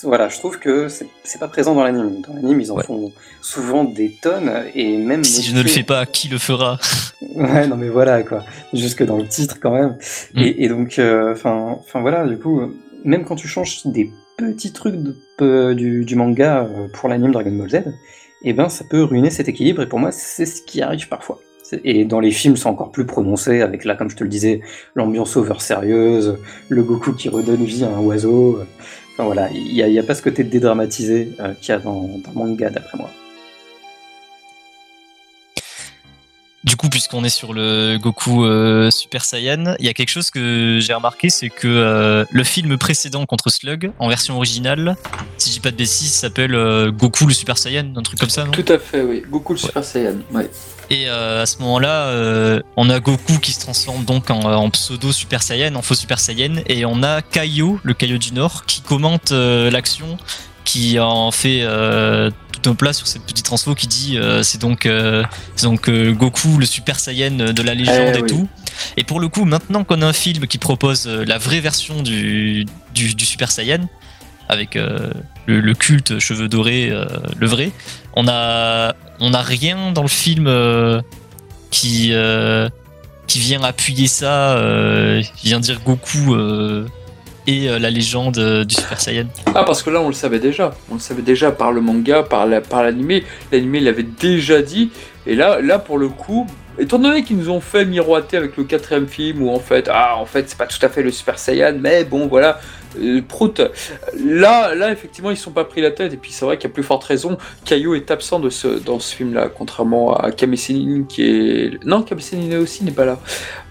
voilà, je trouve que c'est pas présent dans l'anime. Dans l'anime, ils en Ouais. font souvent des tonnes et même. Si je ne le fais pas, qui le fera? Ouais, non mais voilà quoi. Jusque dans le titre quand même. Mm. Et, et donc, enfin, enfin voilà, du coup, euh, même quand tu changes des petits trucs de- euh, du, du manga euh, pour l'anime Dragon Ball Z, eh ben ça peut ruiner cet équilibre. Et pour moi, c'est ce qui arrive parfois. Et dans les films, c'est encore plus prononcé avec là, comme je te le disais, l'ambiance over sérieuse, le Goku qui redonne vie à un oiseau. Voilà, il n'y a, pas ce côté dédramatisé euh, qu'il y a dans, dans manga d'après moi. Du coup, puisqu'on est sur le Goku euh, Super Saiyan, il y a quelque chose que j'ai remarqué, c'est que euh, le film précédent contre Slug, en version originale, si je dis pas de bêtises, s'appelle euh, Goku le Super Saiyan, un truc comme ça, non? Tout à fait, oui. Goku le Super Saiyan. Ouais. Et à ce moment-là, on a Goku qui se transforme donc en, en pseudo Super Saiyan, en faux Super Saiyan, et on a Kaio, le Kaio du Nord, qui commente l'action, qui en fait euh, tout un plat sur cette petite transfo qui dit euh, c'est donc, euh, c'est donc Goku, le Super Saiyan de la légende Eh et oui. tout. Et pour le coup, maintenant qu'on a un film qui propose la vraie version du, du, du Super Saiyan, avec le, le culte cheveux dorés, le vrai, on a, on a rien dans le film qui, qui vient appuyer ça, qui vient dire Goku et euh, la légende euh, du Super Saiyan. Ah, parce que là, on le savait déjà. On le savait déjà par le manga, par la- par. L'animé l'avait déjà dit. Et là, là, pour le coup, étant donné qu'ils nous ont fait miroiter avec le quatrième film où en fait, ah, en fait, c'est pas tout à fait le Super Saiyan, mais bon, voilà, euh, Prout. Là, là, effectivement, ils sont pas pris la tête. Et puis, c'est vrai qu'il y a plus forte raison. Caillou est absent de ce, dans ce film-là, contrairement à Kame qui est. Non, Kame aussi n'est pas là.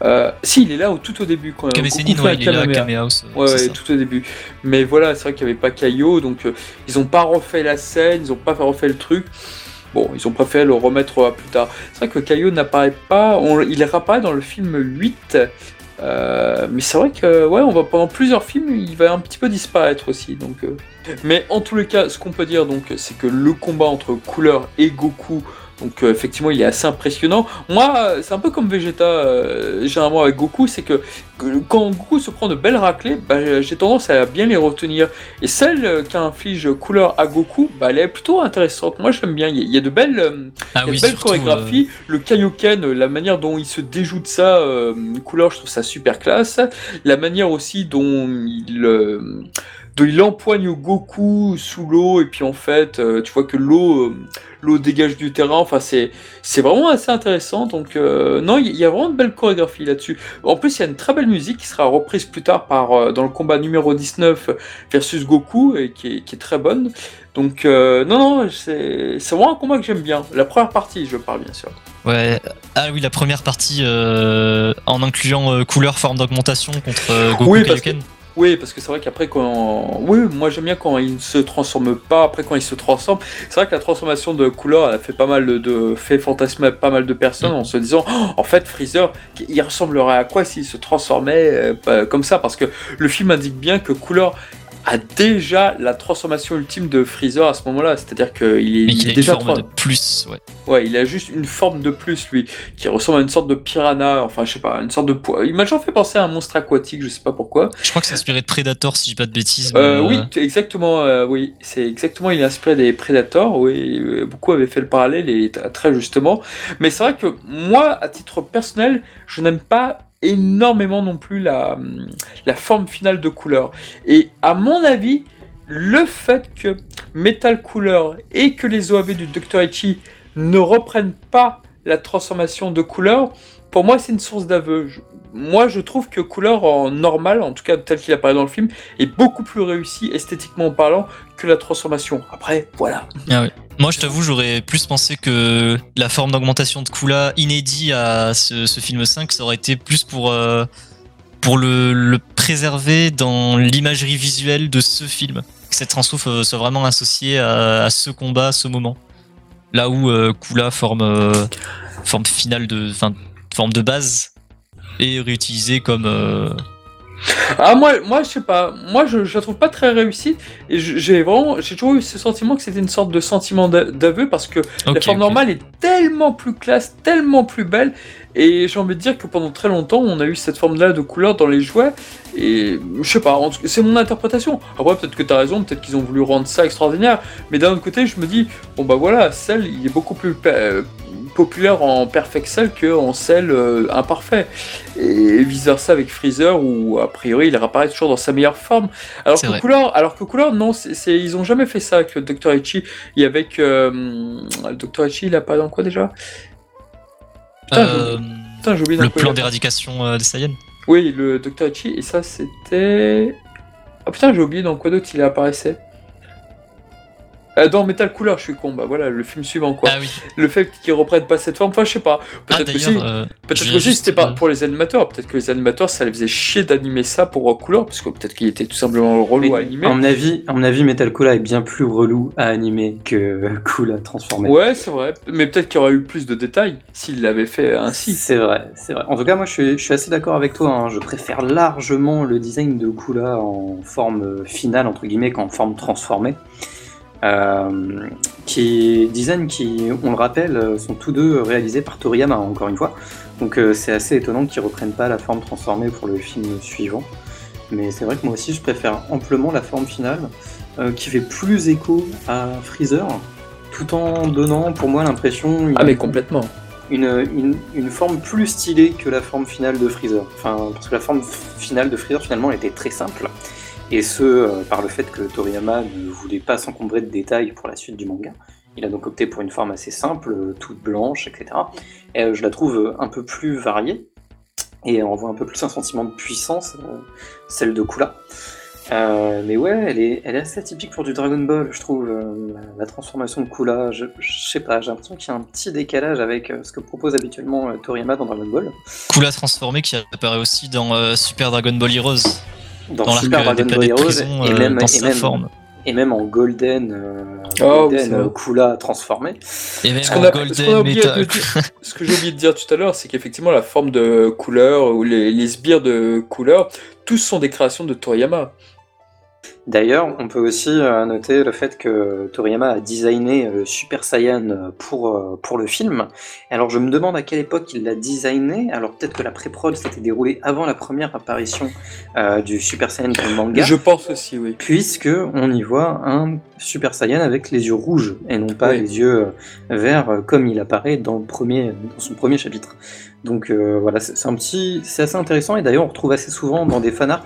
Euh, si, il est là au, tout au début. Quand Kame ouais, il est là, Kame House. Ouais, tout au début. Mais voilà, c'est vrai qu'il n'y avait pas Caillou, donc euh, ils ont pas refait la scène, ils ont pas refait le truc. Bon, ils ont préféré le remettre à plus tard. C'est vrai que Caillou n'apparaît pas, il réapparaît dans le film 8, euh, mais c'est vrai que ouais, on va pendant plusieurs films, il va un petit peu disparaître aussi. Donc, euh. mais en tous les cas, ce qu'on peut dire donc, c'est que le combat entre Couleur et Goku donc euh, effectivement, il est assez impressionnant. Moi, c'est un peu comme Vegeta, euh, généralement avec Goku, c'est que, quand Goku se prend de belles raclées, bah, j'ai tendance à bien les retenir. Et celle qui inflige couleur à Goku, bah, elle est plutôt intéressante. Moi, j'aime bien. Il y, a de belles, ah belles chorégraphies. Le Kaioken, la manière dont il se déjoue de ça, couleur, je trouve ça super classe. La manière aussi dont il de il empoigne Goku sous l'eau et puis en fait euh, tu vois que l'eau euh, l'eau dégage du terrain. Enfin c'est c'est vraiment assez intéressant. Donc euh, non il y, a vraiment de belles chorégraphies là-dessus. En plus il y a une très belle musique qui sera reprise plus tard par dans le combat numéro 19 versus Goku et qui est, qui est très bonne. Donc non non c'est c'est vraiment un combat que j'aime bien. La première partie je parle bien sûr. Ouais, ah oui, la première partie en incluant couleur, forme d'augmentation contre Goku oui, oui, parce que c'est vrai qu'après, quand. Oui, moi j'aime bien quand il ne se transforme pas. Après, quand il se transforme, c'est vrai que la transformation de couleur, elle a fait pas mal de. fait fantasmer pas mal de personnes en se disant oh, en fait, Freezer, il ressemblerait à quoi s'il se transformait euh, comme ça? Parce que le film indique bien que couleur a déjà la transformation ultime de Freezer à ce moment-là. C'est-à-dire qu'il est, il est déjà une forme de plus, ouais. Ouais, il a juste une forme de plus, lui, qui ressemble à une sorte de piranha, enfin, je sais pas, une sorte de poids. Il m'a toujours fait penser à un monstre aquatique, je sais pas pourquoi. Je crois que c'est inspiré de Predator, si je dis pas de bêtises. Euh, oui, exactement, euh, oui, c'est exactement, il est inspiré des Predators, oui, euh, beaucoup avaient fait le parallèle, et très justement. Mais c'est vrai que moi, à titre personnel, je n'aime pas énormément non plus la, la forme finale de couleur. Et à mon avis, le fait que Metal Couleur et que les OAV du Dr. Ichi ne reprennent pas la transformation de couleur, pour moi c'est une source d'aveu. Moi je trouve que couleur en normal, en tout cas tel qu'il apparaît dans le film, est beaucoup plus réussi esthétiquement parlant que la transformation. Après, voilà. Ah moi, je t'avoue, j'aurais plus pensé que la forme d'augmentation de Kula inédit à ce, film 5, ça aurait été plus pour, euh, pour le, préserver dans l'imagerie visuelle de ce film. Que cette transfo soit vraiment associée à, ce combat, à ce moment. Là où euh, Kula forme, euh, forme finale de, forme de base est réutilisée comme ah moi, moi je sais pas, moi je, je la trouve pas très réussie. Et j'ai vraiment, j'ai toujours eu ce sentiment que c'était une sorte de sentiment d'aveu parce que la forme normale est tellement plus classe, tellement plus belle. Et j'ai envie de dire que pendant très longtemps on a eu cette forme-là de couleur dans les jouets. Et je sais pas, c'est mon interprétation. Après peut-être que tu as raison, peut-être qu'ils ont voulu rendre ça extraordinaire, mais d'un autre côté je me dis bon bah voilà, celle il est beaucoup plus populaire en perfect cell que en cell euh, imparfait. Et vice versa avec Freezer où a priori il réapparaît toujours dans sa meilleure forme. Alors que couleur, alors que couleur non, c'est, ils ont jamais fait ça avec le Dr. Ichi. Il y avec euh, le Dr. Ichi, il apparaît dans quoi déjà? Euh, Putain, j'ai oublié Le plan d'éradication des Saiyans. Oui, le Dr. Ichi et ça c'était. Ah putain, j'ai oublié dans quoi d'autre il apparaissait. Euh, dans Metal Couleur, je suis con. Bah voilà, le film suivant quoi. Ah oui. Le fait qu'ils reprennent pas cette forme, enfin je sais pas. Peut-être ah, que si. Euh, peut-être que si c'était pas pour les animateurs. Peut-être que les animateurs, ça les faisait chier d'animer ça pour Couleur, parce que peut-être qu'il était tout simplement relou à animer. À mon avis, à mon avis, Metal Couleur est bien plus relou à animer que Cool à transformer. Ouais, c'est vrai. Mais peut-être qu'il y aurait eu plus de détails s'il l'avait fait ainsi. C'est vrai, c'est vrai. En tout cas, moi, je suis, je suis assez d'accord avec toi. Hein. Je préfère largement le design de Kula en forme finale entre guillemets qu'en forme transformée. Euh, qui design qui, on le rappelle, sont tous deux réalisés par Toriyama, encore une fois. Donc euh, c'est assez étonnant qu'ils reprennent pas la forme transformée pour le film suivant. Mais c'est vrai que moi aussi je préfère amplement la forme finale, euh, qui fait plus écho à Freezer, tout en donnant pour moi l'impression... Ah mais complètement une, une, forme plus stylée que la forme finale de Freezer. Enfin, parce que la forme finale de Freezer finalement elle était très simple et ce euh, par le fait que Toriyama ne voulait pas s'encombrer de détails pour la suite du manga, Il a donc opté pour une forme assez simple, toute blanche, etc. Et je la trouve un peu plus variée, et on voit un peu plus un sentiment de puissance, celle de Kula. Euh, mais ouais, elle est, assez atypique pour du Dragon Ball, je trouve. Euh, la, transformation de Kula, je, sais pas, j'ai l'impression qu'il y a un petit décalage avec euh, ce que propose habituellement Toriyama dans Dragon Ball. Kula transformé qui apparaît aussi dans Super Dragon Ball Heroes. Dans, dans Super Dragon Ball Heroes, et même, dans sa forme. Et même en Golden, oh, golden Kula transformé. Et même en Golden ce que j'ai oublié de dire tout à l'heure, c'est qu'effectivement la forme de couleur ou les, les sbires de couleur, tous sont des créations de Toriyama. D'ailleurs, on peut aussi euh, noter le fait que Toriyama a designé euh, Super Saiyan euh, pour, pour le film. Alors je me demande à quelle époque il l'a designé. Alors peut-être que la pré-prod s'était déroulée avant la première apparition du Super Saiyan dans le manga. Je pense aussi, oui. Puisque on y voit un Super Saiyan avec les yeux rouges et non pas les yeux verts comme il apparaît dans, le premier, dans son premier chapitre. Donc euh, voilà, c'est un petit, c'est assez intéressant et d'ailleurs on retrouve assez souvent dans des fanarts,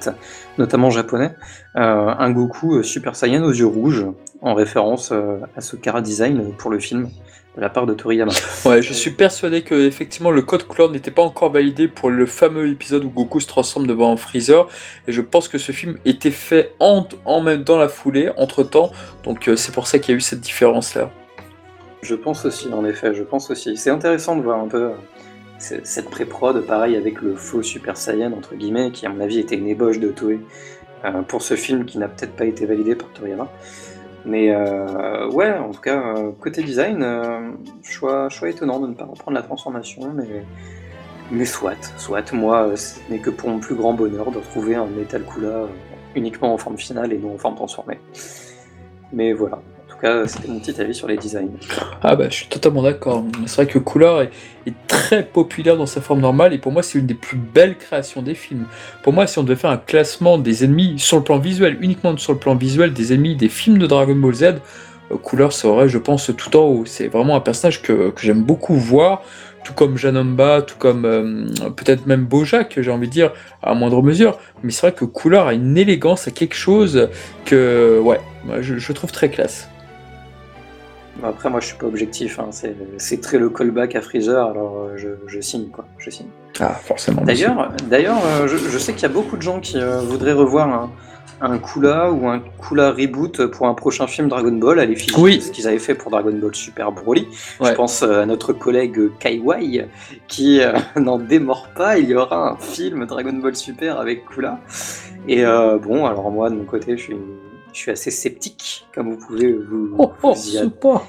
notamment japonais, euh, un Goku euh, Super Saiyan aux yeux rouges en référence à ce cara design pour le film de la part de Toriyama. Ouais, je suis persuadé que effectivement le code couleur n'était pas encore validé pour le fameux épisode où Goku se transforme devant Freezer et je pense que ce film était fait en, en même dans la foulée entre temps, donc c'est pour ça qu'il y a eu cette différence là. Je pense aussi, en effet, je pense aussi. C'est intéressant de voir un peu cette pré-prod, pareil avec le faux Super Saiyan, entre guillemets, qui à mon avis était une ébauche de Toei euh, pour ce film qui n'a peut-être pas été validé par Toriyama. Mais euh, ouais, en tout cas, euh, côté design, choix, choix étonnant de ne pas reprendre la transformation, mais, mais soit, soit, moi, ce n'est que pour mon plus grand bonheur de retrouver un Metal Kula uniquement en forme finale et non en forme transformée. Mais voilà, tout cas, c'était mon petit avis sur les designs. Ah bah, je suis totalement d'accord. C'est vrai que Couleur est, très populaire dans sa forme normale et pour moi, c'est une des plus belles créations des films. Pour moi, si on devait faire un classement des ennemis sur le plan visuel, uniquement sur le plan visuel des ennemis des films de Dragon Ball Z, euh, Couleur serait, je pense, tout en haut. C'est vraiment un personnage que, j'aime beaucoup voir tout comme Janomba, tout comme euh, peut-être même Bojack, j'ai envie de dire, à moindre mesure. Mais c'est vrai que Couleur a une élégance, a quelque chose que, ouais, je, je trouve très classe. Après, moi, je suis pas objectif. Hein. C'est très le callback à Freezer, alors euh, je, signe, quoi. Je signe. Ah, forcément. D'ailleurs, d'ailleurs, euh, je, sais qu'il y a beaucoup de gens qui euh, voudraient revoir un, un Kula ou un Kula reboot pour un prochain film Dragon Ball à l'effigie oui. ce qu'ils avaient fait pour Dragon Ball Super Broly. Je pense à notre collègue Kaiwai qui n'en démord pas. Il y aura un film Dragon Ball Super avec Kula. Et bon, alors moi, de mon côté, je suis je suis assez sceptique, comme vous pouvez vous, oh, oh, y attendre.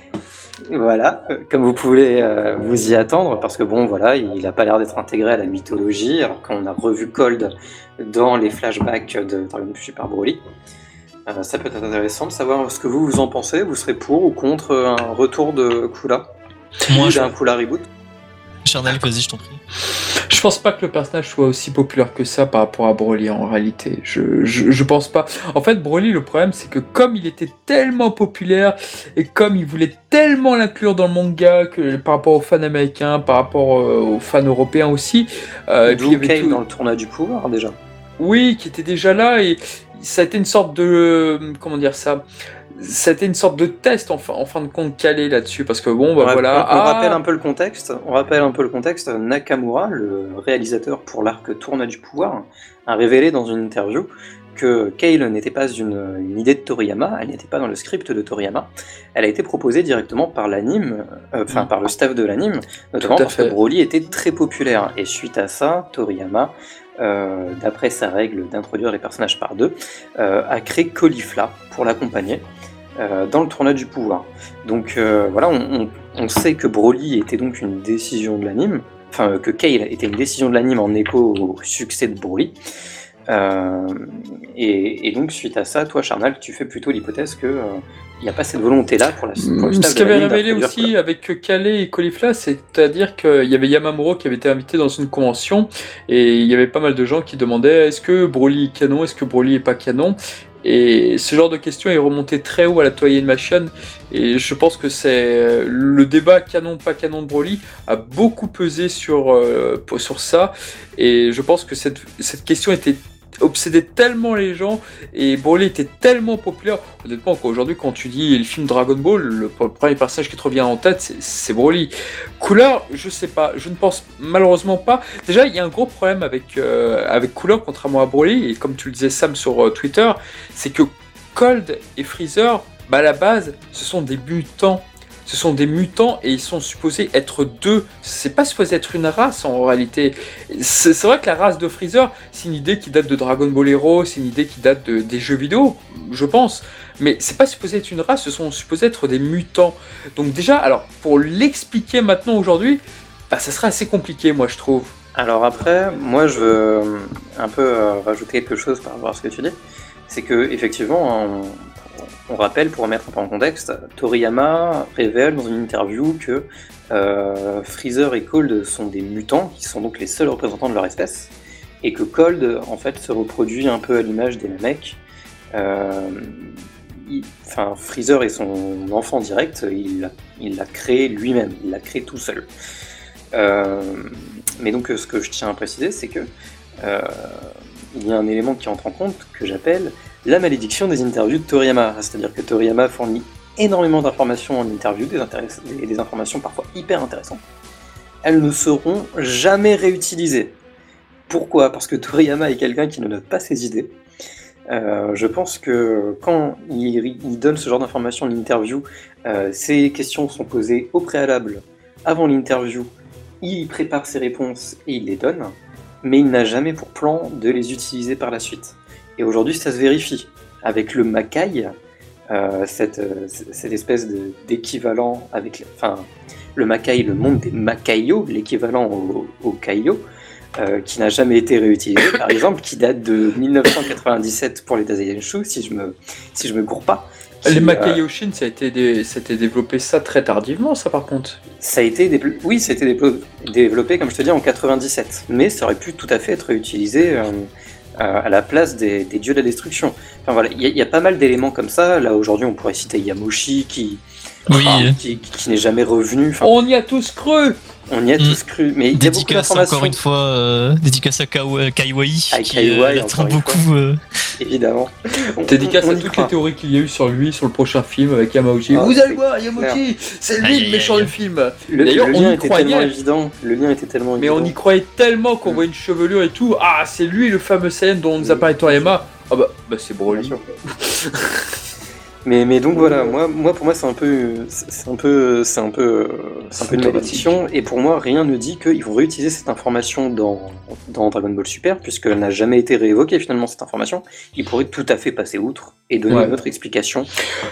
Voilà, euh, comme vous pouvez euh, vous y attendre, parce que bon, voilà, il n'a pas l'air d'être intégré à la mythologie, alors qu'on a revu Cold dans les flashbacks de Dragon Ball Super Broly. Euh, ça peut être intéressant de savoir ce que vous vous en pensez. Vous serez pour ou contre un retour de Kula? Moi, j'ai un Kula reboot? Charnel, vas-y, je t'en prie. Je pense pas que le personnage soit aussi populaire que ça par rapport à Broly en réalité. Je, je, pense pas. En fait, Broly, le problème, c'est que comme il était tellement populaire et comme il voulait tellement l'inclure dans le manga que par rapport aux fans américains, par rapport euh, aux fans européens aussi. Euh, Blue Kane dans le tournoi du pouvoir déjà. Oui, qui était déjà là et ça a été une sorte de comment dire ça? C'était une sorte de test en fin, en fin de compte calé là-dessus parce que bon bah voilà on, ah. rappelle un peu le contexte on rappelle un peu le contexte Nakamura le réalisateur pour l'arc Tournoi du pouvoir a révélé dans une interview que Kale n'était pas une, idée de Toriyama, elle n'était pas dans le script de Toriyama, elle a été proposée directement par l'anime, euh, enfin par le staff de l'anime, notamment parce que Broly était très populaire. Et suite à ça, Toriyama, euh, d'après sa règle d'introduire les personnages par deux, euh, a créé Caulifla pour l'accompagner. Euh, dans le tournoi du pouvoir. Donc voilà, on, sait que Broly était donc une décision de l'anime, enfin que Kale était une décision de l'anime en écho au succès de Broly. Euh, et, donc suite à ça, toi Charnal, tu fais plutôt l'hypothèse que il n'y a pas cette volonté-là pour la pour Ce qu'avait révélé aussi avec Calais et Colifla, c'est-à-dire qu'il y avait Yamamuro qui avait été invité dans une convention et il y avait pas mal de gens qui demandaient est-ce que Broly est canon, est-ce que Broly est pas canon? Et ce genre de question est remonté très haut à la Toei Machine. Et je pense que c'est le débat canon pas canon de Broly a beaucoup pesé sur, euh, sur ça. Et je pense que cette, cette question était obsédait tellement les gens et Broly était tellement populaire. Honnêtement, qu'aujourd'hui, quand tu dis le film Dragon Ball, le premier personnage qui te revient en tête, c'est Broly. Couleur, je sais pas, je ne pense malheureusement pas. Déjà, il y a un gros problème avec, euh, avec Couleur, contrairement à Broly, et comme tu le disais, Sam, sur euh, Twitter, c'est que Cold et Freezer, bah, à la base, ce sont des mutants ce sont des mutants et ils sont supposés être deux. C'est pas supposé être une race en réalité. C'est vrai que la race de Freezer, c'est une idée qui date de Dragon Ball Hero, c'est une idée qui date des jeux vidéo, je pense. Mais c'est pas supposé être une race, ce sont supposés être des mutants. Donc déjà, alors pour l'expliquer maintenant aujourd'hui, bah, ça serait assez compliqué, moi je trouve. Alors après, moi je veux un peu euh, rajouter quelque chose par rapport à ce que tu dis. C'est que effectivement, rappelle, pour remettre un peu en contexte, Toriyama révèle dans une interview que euh, Freezer et Cold sont des mutants, qui sont donc les seuls représentants de leur espèce, et que Cold, en fait, se reproduit un peu à l'image des Namek. Euh, enfin, Freezer est son enfant direct, il l'a créé lui-même, il l'a créé tout seul. Euh, mais donc, ce que je tiens à préciser, c'est que il y a un élément qui entre en compte que j'appelle la malédiction des interviews de Toriyama. C'est-à-dire que Toriyama fournit énormément d'informations en interview, des, des informations parfois hyper intéressantes. Elles ne seront jamais réutilisées. Pourquoi? Parce que Toriyama est quelqu'un qui ne note pas ses idées. Euh, je pense que quand il, donne ce genre d'informations en interview, euh, ses questions sont posées au préalable avant l'interview, il prépare ses réponses et il les donne, mais il n'a jamais pour plan de les utiliser par la suite. Et aujourd'hui, ça se vérifie. Avec le Makai, euh, cette, euh, cette, espèce d'équivalent avec. Enfin, le Makai, le monde des Makaio, l'équivalent au, au euh, qui n'a jamais été réutilisé, par exemple, qui date de 1997 pour les Dazayenshu, si je me, si je me cours pas. Les Makaioshin, ça a été, développé ça très tardivement, ça par contre. Ça a été oui, ça a été développé, comme je te dis, en 97, mais ça aurait pu tout à fait être réutilisé à la place des, dieux de la destruction. Enfin voilà, il y, a pas mal d'éléments comme ça. Là aujourd'hui, on pourrait citer Yamoshi qui, qui, n'est jamais revenu. on y a tous cru. On y a tous cru, mais il y a beaucoup d'informations. encore une fois, euh, dédicace à Kaiwai, à qui Kaiwai, euh, beaucoup. Euh... Évidemment. dédicace à toutes les théories qu'il y a eu sur lui, sur le prochain film avec Yamauchi. Ah, Vous allez voir, Yamauchi, c'est lui le méchant du film. D'ailleurs, on y était croyait. tellement évident. Le lien était tellement Mais on y croyait tellement qu'on voit une chevelure et tout. Ah, c'est lui le fameux scène dont nous a parlé Toriyama. Ah bah, bah c'est Broly. Mais, mais donc voilà, moi, moi pour moi c'est un peu c'est un peu c'est un peu c'est un peu une malédiction et pour moi rien ne dit qu'ils vont réutiliser cette information dans, dans Dragon Ball Super puisqu'elle n'a jamais été réévoquée finalement cette information. Ils pourraient tout à fait passer outre et donner une autre explication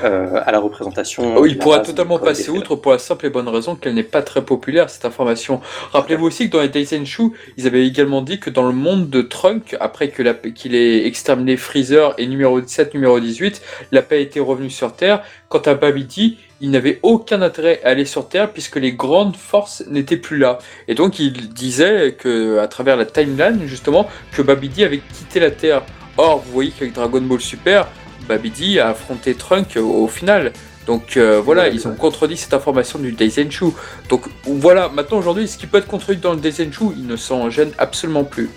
euh, à la représentation. Oh, il pourra totalement passer outre pour la simple et bonne raison qu'elle n'est pas très populaire cette information. Rappelez-vous aussi que dans les Daisenshu, ils avaient également dit que dans le monde de Trunk, après qu'il ait exterminé Freezer et numéro 17, numéro 18, la paix était revenue sur Terre. Quant à Babidi, il n'avait aucun intérêt à aller sur Terre puisque les grandes forces n'étaient plus là. Et donc il disait que, à travers la timeline, justement, que Babidi avait quitté la Terre. Or, vous voyez qu'avec Dragon Ball Super, Babidi a affronté Trunk au final. Donc euh, voilà, ils ont contredit cette information du Daisenshu. Donc voilà, maintenant aujourd'hui, ce qui peut être contredit dans le Daisenshu, il ne s'en gêne absolument plus.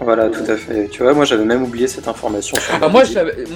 Voilà, tout à fait. Tu vois, moi j'avais même oublié cette information. Ah, moi,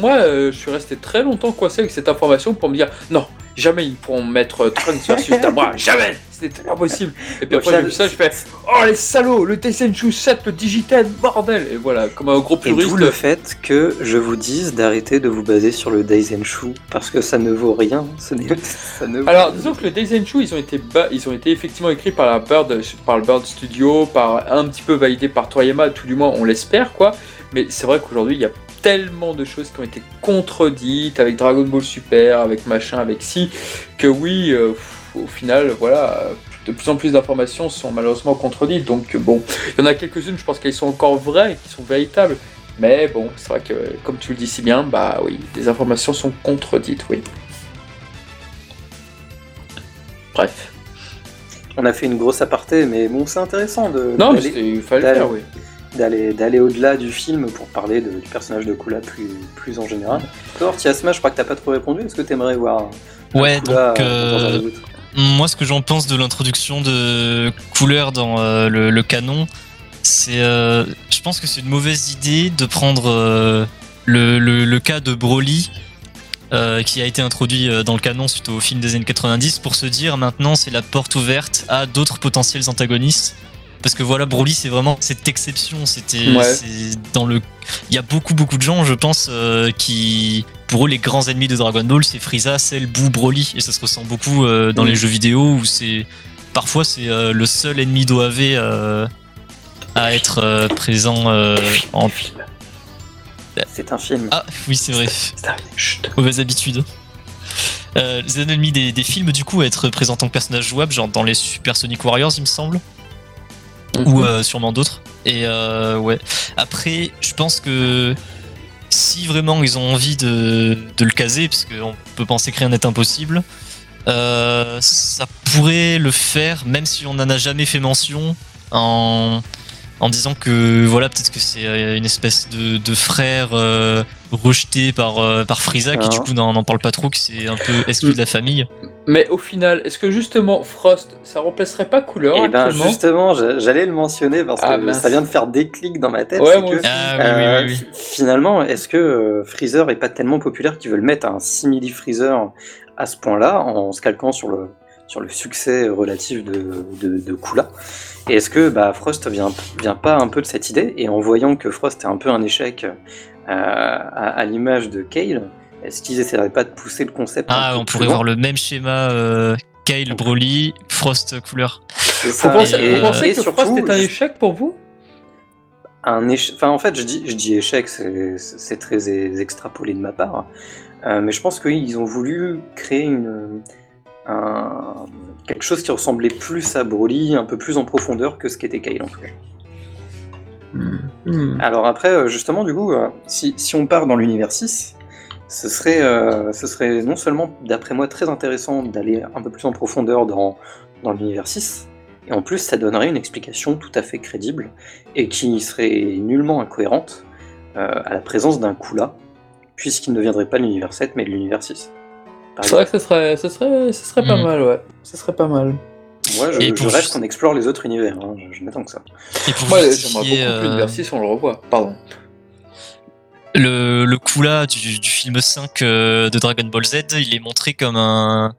moi euh, je suis resté très longtemps coincé avec cette information pour me dire non, jamais ils pourront mettre Trunks versus moi, jamais C'était pas possible. Et puis après, j'ai vu ça, je fais Oh les salauds, le Tessenchu 7, le Digiten, bordel Et voilà, comme un gros puriste. Et d'où le fait que je vous dise d'arrêter de vous baser sur le Daisenshu, parce que ça ne vaut rien. Ce ça ne Alors, disons que le Daisenshu, ils ont été, ils ont été effectivement écrits par, la Bird, par le Bird Studio, par un petit peu validés par Toriyama, tout du moins, on l'espère, quoi. Mais c'est vrai qu'aujourd'hui, il y a tellement de choses qui ont été contredites avec Dragon Ball Super, avec machin, avec si, que oui, euh, au final, voilà, de plus en plus d'informations sont malheureusement contredites. Donc bon, il y en a quelques-unes, je pense qu'elles sont encore vraies, qui sont véritables. Mais bon, c'est vrai que, comme tu le dis si bien, bah oui, des informations sont contredites, oui. Bref. On a fait une grosse aparté, mais bon, c'est intéressant de. Non, mais il fallait le faire, oui d'aller d'aller au-delà du film pour parler du personnage de Kula plus, plus en général. Toi, Tiasma, je crois que t'as pas trop répondu. Est-ce que tu aimerais voir Ouais, donc euh, moi, ce que j'en pense de l'introduction de couleur dans euh, le, canon, C'est, euh, je pense que c'est une mauvaise idée de prendre euh, le, le, le cas de Broly qui a été introduit dans le canon suite au film des années 90 pour se dire maintenant c'est la porte ouverte à d'autres potentiels antagonistes. Parce que voilà, Broly c'est vraiment cette exception. C'était Ouais. dans le. Il y a beaucoup beaucoup de gens, je pense, qui pour eux les grands ennemis de Dragon Ball c'est Frieza, Cell, Boo, Broly et ça se ressent beaucoup euh, dans les jeux vidéo où c'est parfois c'est euh, le seul ennemi d'OAV euh, à être euh, présent euh, en. C'est un film. Ah oui c'est vrai. C'est un- Chut. Mauvaise habitude. Euh, les ennemis des, des films, du coup, à être présents en tant que personnage jouable, genre dans les Super Sonic Warriors, il me semble, ou euh, sûrement d'autres. Et euh, ouais. Après, je pense que si vraiment ils ont envie de, le caser, parce qu'on peut penser que rien n'est impossible, euh, ça pourrait le faire, même si on n'en a jamais fait mention, en, en disant que voilà, peut-être que c'est euh, une espèce de, de frère euh, rejeté par, euh, par Frieza, qui Ah. du coup n'en parle pas trop, que c'est un peu exclu de la famille. Mais au final, est-ce que justement Frost, ça remplacerait pas couleur Et ben actuellement? justement, j'a- j'allais le mentionner parce que Ah, mince. ça vient de faire des clics dans ma tête. Ouais, que. Ah oui, euh, oui, oui, oui. Finalement, est-ce que euh, Freezer est pas tellement populaire qu'ils veulent mettre un simili Freezer à ce point-là en se calquant sur le sur le succès relatif de, de, de Kula Et est-ce que bah, Frost vient, vient pas un peu de cette idée? Et en voyant que Frost est un peu un échec euh, à, à l'image de Kale, est-ce qu'ils essaieraient pas de pousser le concept Ah, on pourrait voir le même schéma euh, Kyle, Broly, Frost couleur. Vous pensez, et, vous pensez et que surtout, Frost est un échec pour vous? Un échec. Enfin, en fait, je dis, je dis échec, c'est c'est très extrapolé de ma part. Euh, mais je pense qu'ils ont voulu créer une, un- quelque chose qui ressemblait plus à Broly, un peu plus en profondeur que ce qu'était Kyle en tout cas. Hmm. Alors après, euh, justement, du coup, euh, si, si on part dans l'univers 6, ce serait, euh, ce serait non seulement, d'après moi, très intéressant d'aller un peu plus en profondeur dans, dans l'univers 6, et en plus, ça donnerait une explication tout à fait crédible et qui serait nullement incohérente euh, à la présence d'un Kula, puisqu'il ne viendrait pas de l'univers 7, mais de l'univers 6. C'est vrai que ce serait, ce serait, ce serait pas Hmm. mal, ouais. Ce serait pas mal. Moi, je, Et je pour rêve juste- qu'on explore les autres univers, hein, je, je n'attends que ça. Et pour Moi, j'aimerais beaucoup euh, l'univers 6, on le revoit. Pardon. le, le Kula du, du film 5 euh, de Dragon Ball Z, il est montré comme un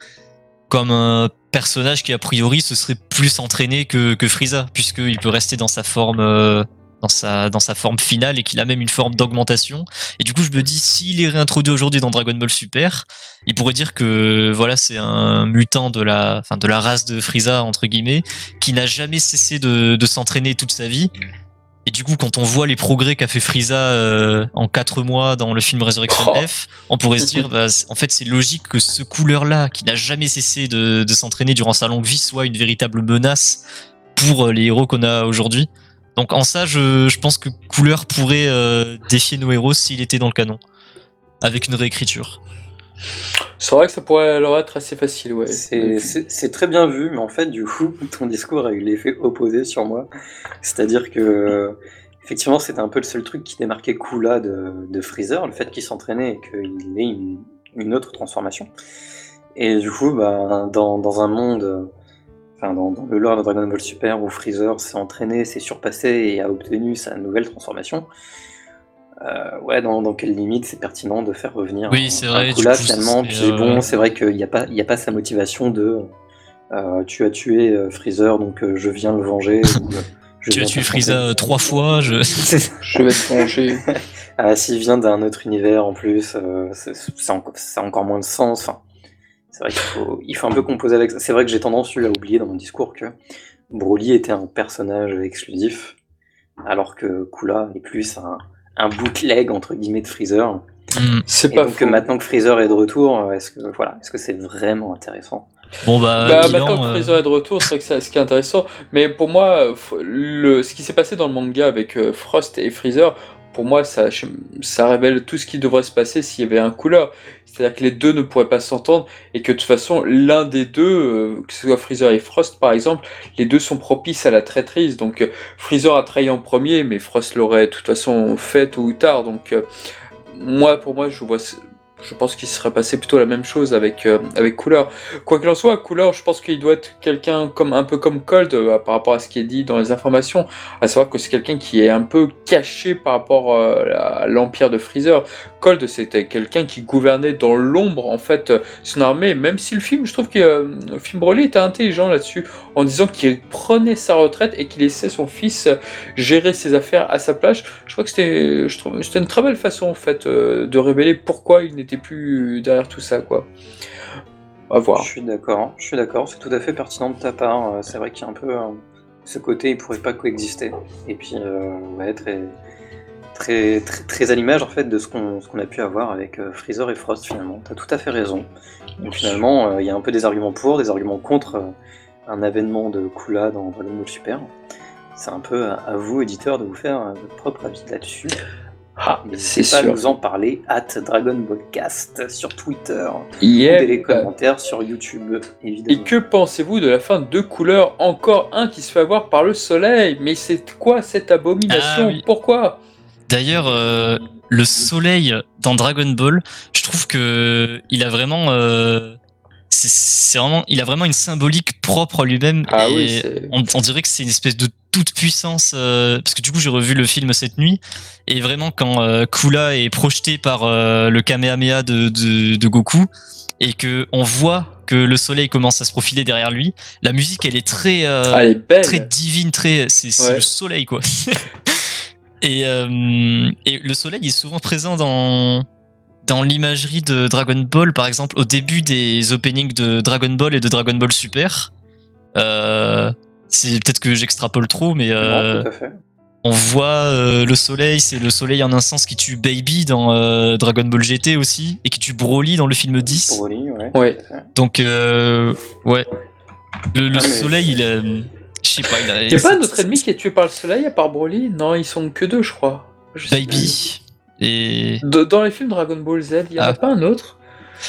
comme un personnage qui a priori se serait plus entraîné que, que Frieza, puisqu'il peut rester dans sa forme euh, dans sa dans sa forme finale et qu'il a même une forme d'augmentation. Et du coup, je me dis s'il est réintroduit aujourd'hui dans Dragon Ball Super, il pourrait dire que voilà, c'est un mutant de la enfin de la race de Frieza entre guillemets qui n'a jamais cessé de, de s'entraîner toute sa vie. Et du coup, quand on voit les progrès qu'a fait Frieza euh, en 4 mois dans le film Resurrection Oh. F, on pourrait se dire, bah, en fait, c'est logique que ce couleur-là, qui n'a jamais cessé de, de s'entraîner durant sa longue vie, soit une véritable menace pour euh, les héros qu'on a aujourd'hui. Donc en ça, je, je pense que Couleur pourrait euh, défier nos héros s'il était dans le canon, avec une réécriture. C'est vrai que ça pourrait leur être assez facile, ouais. C'est- très bien vu, mais en fait, du coup, ton discours a eu l'effet opposé sur moi. C'est-à-dire que, effectivement, c'était un peu le seul truc qui démarquait Kula de, de Freezer, le fait qu'il s'entraînait et qu'il ait une, une autre transformation. Et du coup, bah, dans, dans un monde, euh, enfin, dans, dans le lore de Dragon Ball Super où Freezer s'est entraîné, s'est surpassé et a obtenu sa nouvelle transformation, euh, ouais, dans, dans quelle limite c'est pertinent de faire revenir Oui, un- c'est un vrai, coup, ce finalement. Puis euh, bon, c'est vrai qu'il n'y a, pas- il y a pas sa motivation de euh, tu as tué Freezer, donc euh, je viens le venger. ou, je Tu as tué euh, trois fois, je... Je vais te manger. Ah, s'il vient d'un autre univers en plus, euh, ça a encore moins de sens. Enfin, c'est vrai qu'il faut, il faut un peu composer avec ça. C'est vrai que j'ai tendance eu à oublier dans mon discours que Broly était un personnage exclusif, alors que Kula est plus un, un bootleg entre guillemets de Freezer. Hmm. C'est Et pas donc faux. maintenant que Freezer est de retour, est-ce que voilà, est-ce que c'est vraiment intéressant? Bon bah, Bah, bilan, maintenant que euh, Freezer est de retour, c'est vrai que c'est ce qui est intéressant. Mais pour moi, le, ce qui s'est passé dans le manga avec euh, Frost et Freezer, pour moi, ça, ça révèle tout ce qui devrait se passer s'il y avait un couleur. C'est-à-dire que les deux ne pourraient pas s'entendre et que de toute façon, l'un des deux, euh, que ce soit Freezer et Frost par exemple, les deux sont propices à la traîtrise. Donc euh, Freezer a trahi en premier, mais Frost l'aurait de toute façon fait tôt ou tard. Donc euh, moi, pour moi, je vois je pense qu'il serait passé plutôt la même chose avec, euh, avec Couleur. Quoi qu'il en soit, Couleur, je pense qu'il doit être quelqu'un comme un peu comme Cold euh, par rapport à ce qui est dit dans les informations, à savoir que c'est quelqu'un qui est un peu caché par rapport euh, à l'empire de Freezer. Cold, c'était quelqu'un qui gouvernait dans l'ombre en fait son armée, même si le film, je trouve que le film Broly était intelligent là-dessus, en disant qu'il prenait sa retraite et qu'il laissait son fils gérer ses affaires à sa place. Je crois que c'était une très belle façon en fait de révéler pourquoi il n'était plus derrière tout ça, quoi. À voir. Je suis d'accord, je suis d'accord, c'est tout à fait pertinent de ta part. Euh, c'est vrai qu'il y a un peu euh, ce côté, il pourrait pas coexister. Et puis, euh, ouais, très, très, très, très à l'image en fait de ce qu'on a pu avoir avec Freezer et Frost finalement. T'as tout à fait raison. Donc finalement, il y a un peu des arguments pour, des arguments contre un avènement de Kula dans Dragon Ball Super. C'est un peu à, vous, éditeurs, de vous faire votre propre avis là-dessus. Ah, c'est sûr. nous en parler at Dragon Ballcast sur Twitter yeah. ou les commentaires sur YouTube, évidemment. Et que pensez-vous de la fin de deux couleurs Encore un qui se fait avoir par le soleil? Mais c'est quoi cette abomination? Ah Pourquoi? D'ailleurs, euh, le soleil dans Dragon Ball, je trouve que il a vraiment. Euh, c'est vraiment, il a vraiment une symbolique propre à lui-même. Ah on, dirait que c'est une espèce de toute puissance. Euh, parce que du coup, j'ai revu le film cette nuit. Et vraiment, quand euh, Kula est projeté par euh, le Kamehameha de, de, Goku, et que on voit que le soleil commence à se profiler derrière lui, la musique, elle est très, ah, très divine, très, c'est le soleil, quoi. et, et le soleil est souvent présent dans dans l'imagerie de Dragon Ball, par exemple, au début des openings de Dragon Ball et de Dragon Ball Super, euh, c'est peut-être que j'extrapole trop, mais euh, on voit euh, le soleil, c'est le soleil en un sens qui tue Baby dans euh, Dragon Ball GT aussi, et qui tue Broly dans le film 10. Broly, ouais. ouais. Donc, euh, ouais. Le, le ah, soleil, il a. Je sais pas, il a. Il a pas un autre ennemi qui est tué par le soleil à part Broly? Non, ils sont que deux, je crois. Baby. Et... dans les films Dragon Ball Z, il n'y en a ah. pas un autre?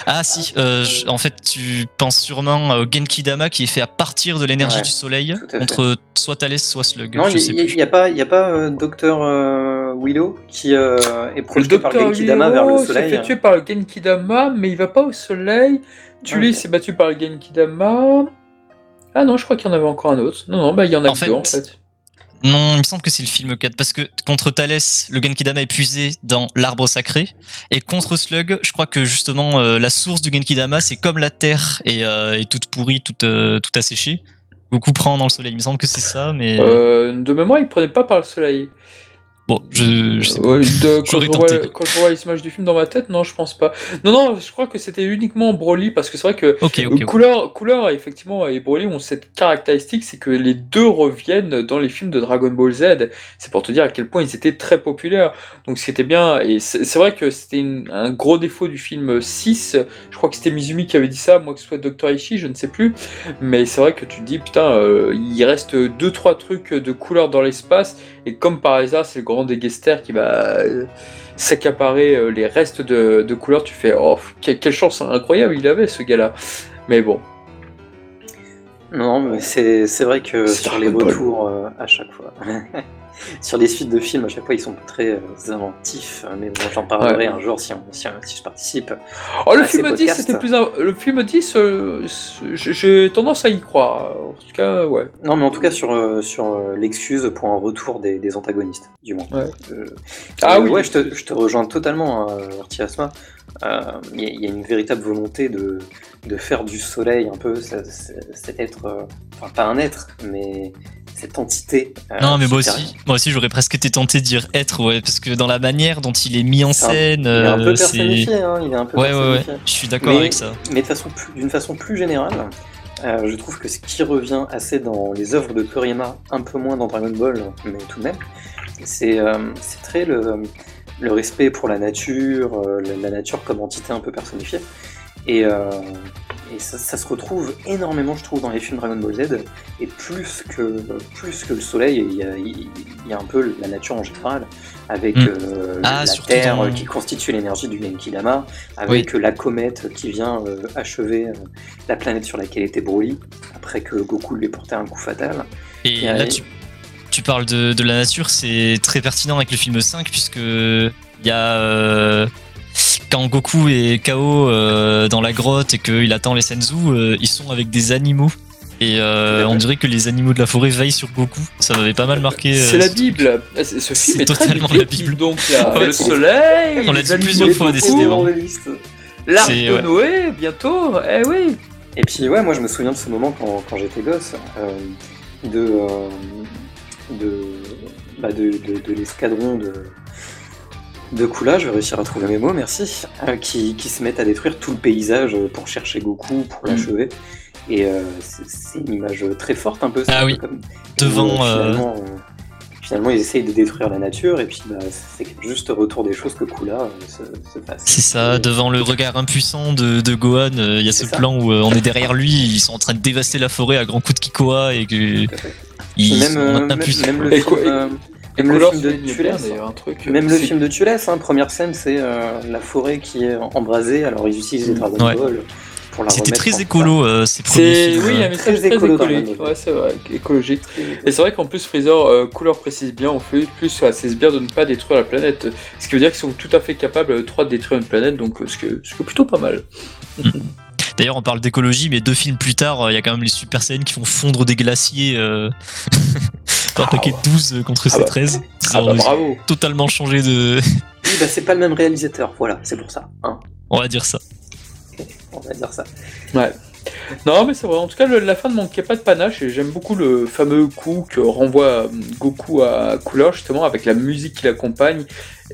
Ah si, euh, en fait tu penses sûrement au Genki Dama qui est fait à partir de l'énergie du soleil entre soit Thalès soit Slug. Non, il n'y a, pas, y a pas euh, Docteur euh, Willow qui est projeté par le Genki Dama vers le soleil. Il s'est fait tuer par le Genki Dama, mais il va pas au soleil. Tully s'est battu par le Genki Dama. Ah non, je crois qu'il y en avait encore un autre. Non, non, bah il y en a deux en fait. Non, il me semble que c'est le film 4 parce que contre Thalès, le Genkidama est puisé dans l'arbre sacré et contre Slug, je crois que justement euh, la source du Genkidama c'est comme la terre et euh, est toute pourrie, toute euh, toute asséchée. Beaucoup prend dans le soleil. Il me semble que c'est ça, mais de mémoire, il prenait pas par le soleil. Bon, je, je sais pas. quand, je vois, quand, je vois, les images du film dans ma tête, non, je pense pas. Non, non, je crois que c'était uniquement Broly, parce que c'est vrai que couleur, couleur, effectivement, et Broly ont cette caractéristique, c'est que les deux reviennent dans les films de Dragon Ball Z. C'est pour te dire à quel point ils étaient très populaires. Donc c'était bien, et c'est vrai que c'était un gros défaut du film 6. Je crois que c'était Mizumi qui avait dit ça, moi que ce soit Dr. Ishii, je ne sais plus. Mais c'est vrai que tu te dis, putain, euh, il reste deux, trois trucs de couleur dans l'espace, et comme par hasard, c'est le grand Degester qui va euh, s'accaparer euh, les restes de, de couleurs, tu fais oh, quelle, chance incroyable il avait ce gars-là. Mais bon. Non, mais c'est vrai que sur les retours euh, à chaque fois. sur les suites de films, à chaque fois, ils sont très euh, inventifs. Euh, mais bon, j'en parlerai un jour si, si, je participe. Oh, le film 10, c'était plus. Le film 10, euh, j'ai tendance à y croire. En tout cas, ouais. Non, mais en tout cas, sur, sur l'excuse pour un retour des, antagonistes, du moins. ah oui. Ouais, je te, je te rejoins totalement, hein, Artiasma. Il y, a une véritable volonté de, de faire du soleil un peu cet être, enfin pas un être, mais cette entité. Euh, non, mais moi aussi, moi aussi, j'aurais presque été tenté de dire être, ouais, parce que dans la manière dont il est mis en scène, il est un peu euh, personnifié, hein, il est un peu ouais, ouais, ouais, je suis d'accord avec ça. Mais d'une façon, plus générale, euh, je trouve que ce qui revient assez dans les œuvres de Kuriyama, un peu moins dans Dragon Ball, mais tout de même, c'est très le, le, respect pour la nature, la nature comme entité un peu personnifiée. Et, et ça, se retrouve énormément, je trouve, dans les films Dragon Ball Z. Et plus que, plus que le soleil, il y, a, il y a un peu la nature en général, avec mm. euh, ah, la Terre qui constitue l'énergie du Genki Dama, avec la comète qui vient euh, achever euh, la planète sur laquelle était Broly, après que Goku lui ait porté un coup fatal. Et, là, tu, tu, parles de, de la nature, c'est très pertinent avec le film 5, puisque il y a quand Goku est KO euh, dans la grotte et qu'il attend les Senzu, euh, ils sont avec des animaux. Et euh, on dirait que les animaux de la forêt veillent sur Goku. Ça m'avait pas mal marqué. euh, C'est la. Bible. Ah, c'est- Ce film C'est est très totalement la Bible. Donc là, Ouais, le soleil, On l'a dit plusieurs fois, décidément. L'arbre de ouais. Noé, bientôt. Eh oui. Et puis ouais, moi je me souviens de ce moment quand, quand j'étais gosse, euh, de, euh, de, bah, de, de, de l'escadron de, de Kula, je vais réussir à trouver mes mots, merci, euh, qui, qui se mettent à détruire tout le paysage pour chercher Goku, pour Mm. l'achever. Et euh, c'est c'est une image très forte un peu. Ah oui. comme- Devant, où, euh, finalement, euh, finalement, ils essayent de détruire la nature, et puis bah, c'est juste retour des choses que Kula euh, se, se fasse. C'est ça, Et- devant le regard impuissant de, de Gohan, euh, il y a ce ça. plan où euh, on est derrière lui, ils sont en train de dévaster la forêt à grands coups de Kikoa et que ils même, sont euh, même, impuissants. même le film, euh, Et même le film de souligne bien, Tulès, d'ailleurs, un truc. Même le c'est- film de Tulès, hein, première scène, c'est euh, la forêt qui est embrasée. Alors ils utilisent les Dragon Ouais. Ball pour la C'était remettre très écolo euh, ces premiers films. oui, il y a un euh. message Très très écolo écologique. Ouais, c'est vrai, écologique. Et c'est vrai qu'en plus Freezer, euh, couleur précise bien, on fait plus à ses sbires de ne pas détruire la planète. Ce qui veut dire qu'ils sont tout à fait capables euh, trois de détruire une planète, donc euh, ce que ce qui est plutôt pas mal. D'ailleurs, on parle d'écologie, mais deux films plus tard, euh, il y a quand même les Super Saiyans qui font fondre des glaciers Ah paquet de 12 contre Ah bah. C13. Ah bah bravo. totalement changé de. Oui, bah, c'est pas le même réalisateur. Voilà, c'est pour ça. hein. on va dire ça. On va dire ça. Ouais. Non, mais c'est vrai. En tout cas, le- la fin ne manquait pas de panache et j'aime beaucoup le fameux coup que renvoie euh, Goku à Cooler, justement, avec la musique qui l'accompagne.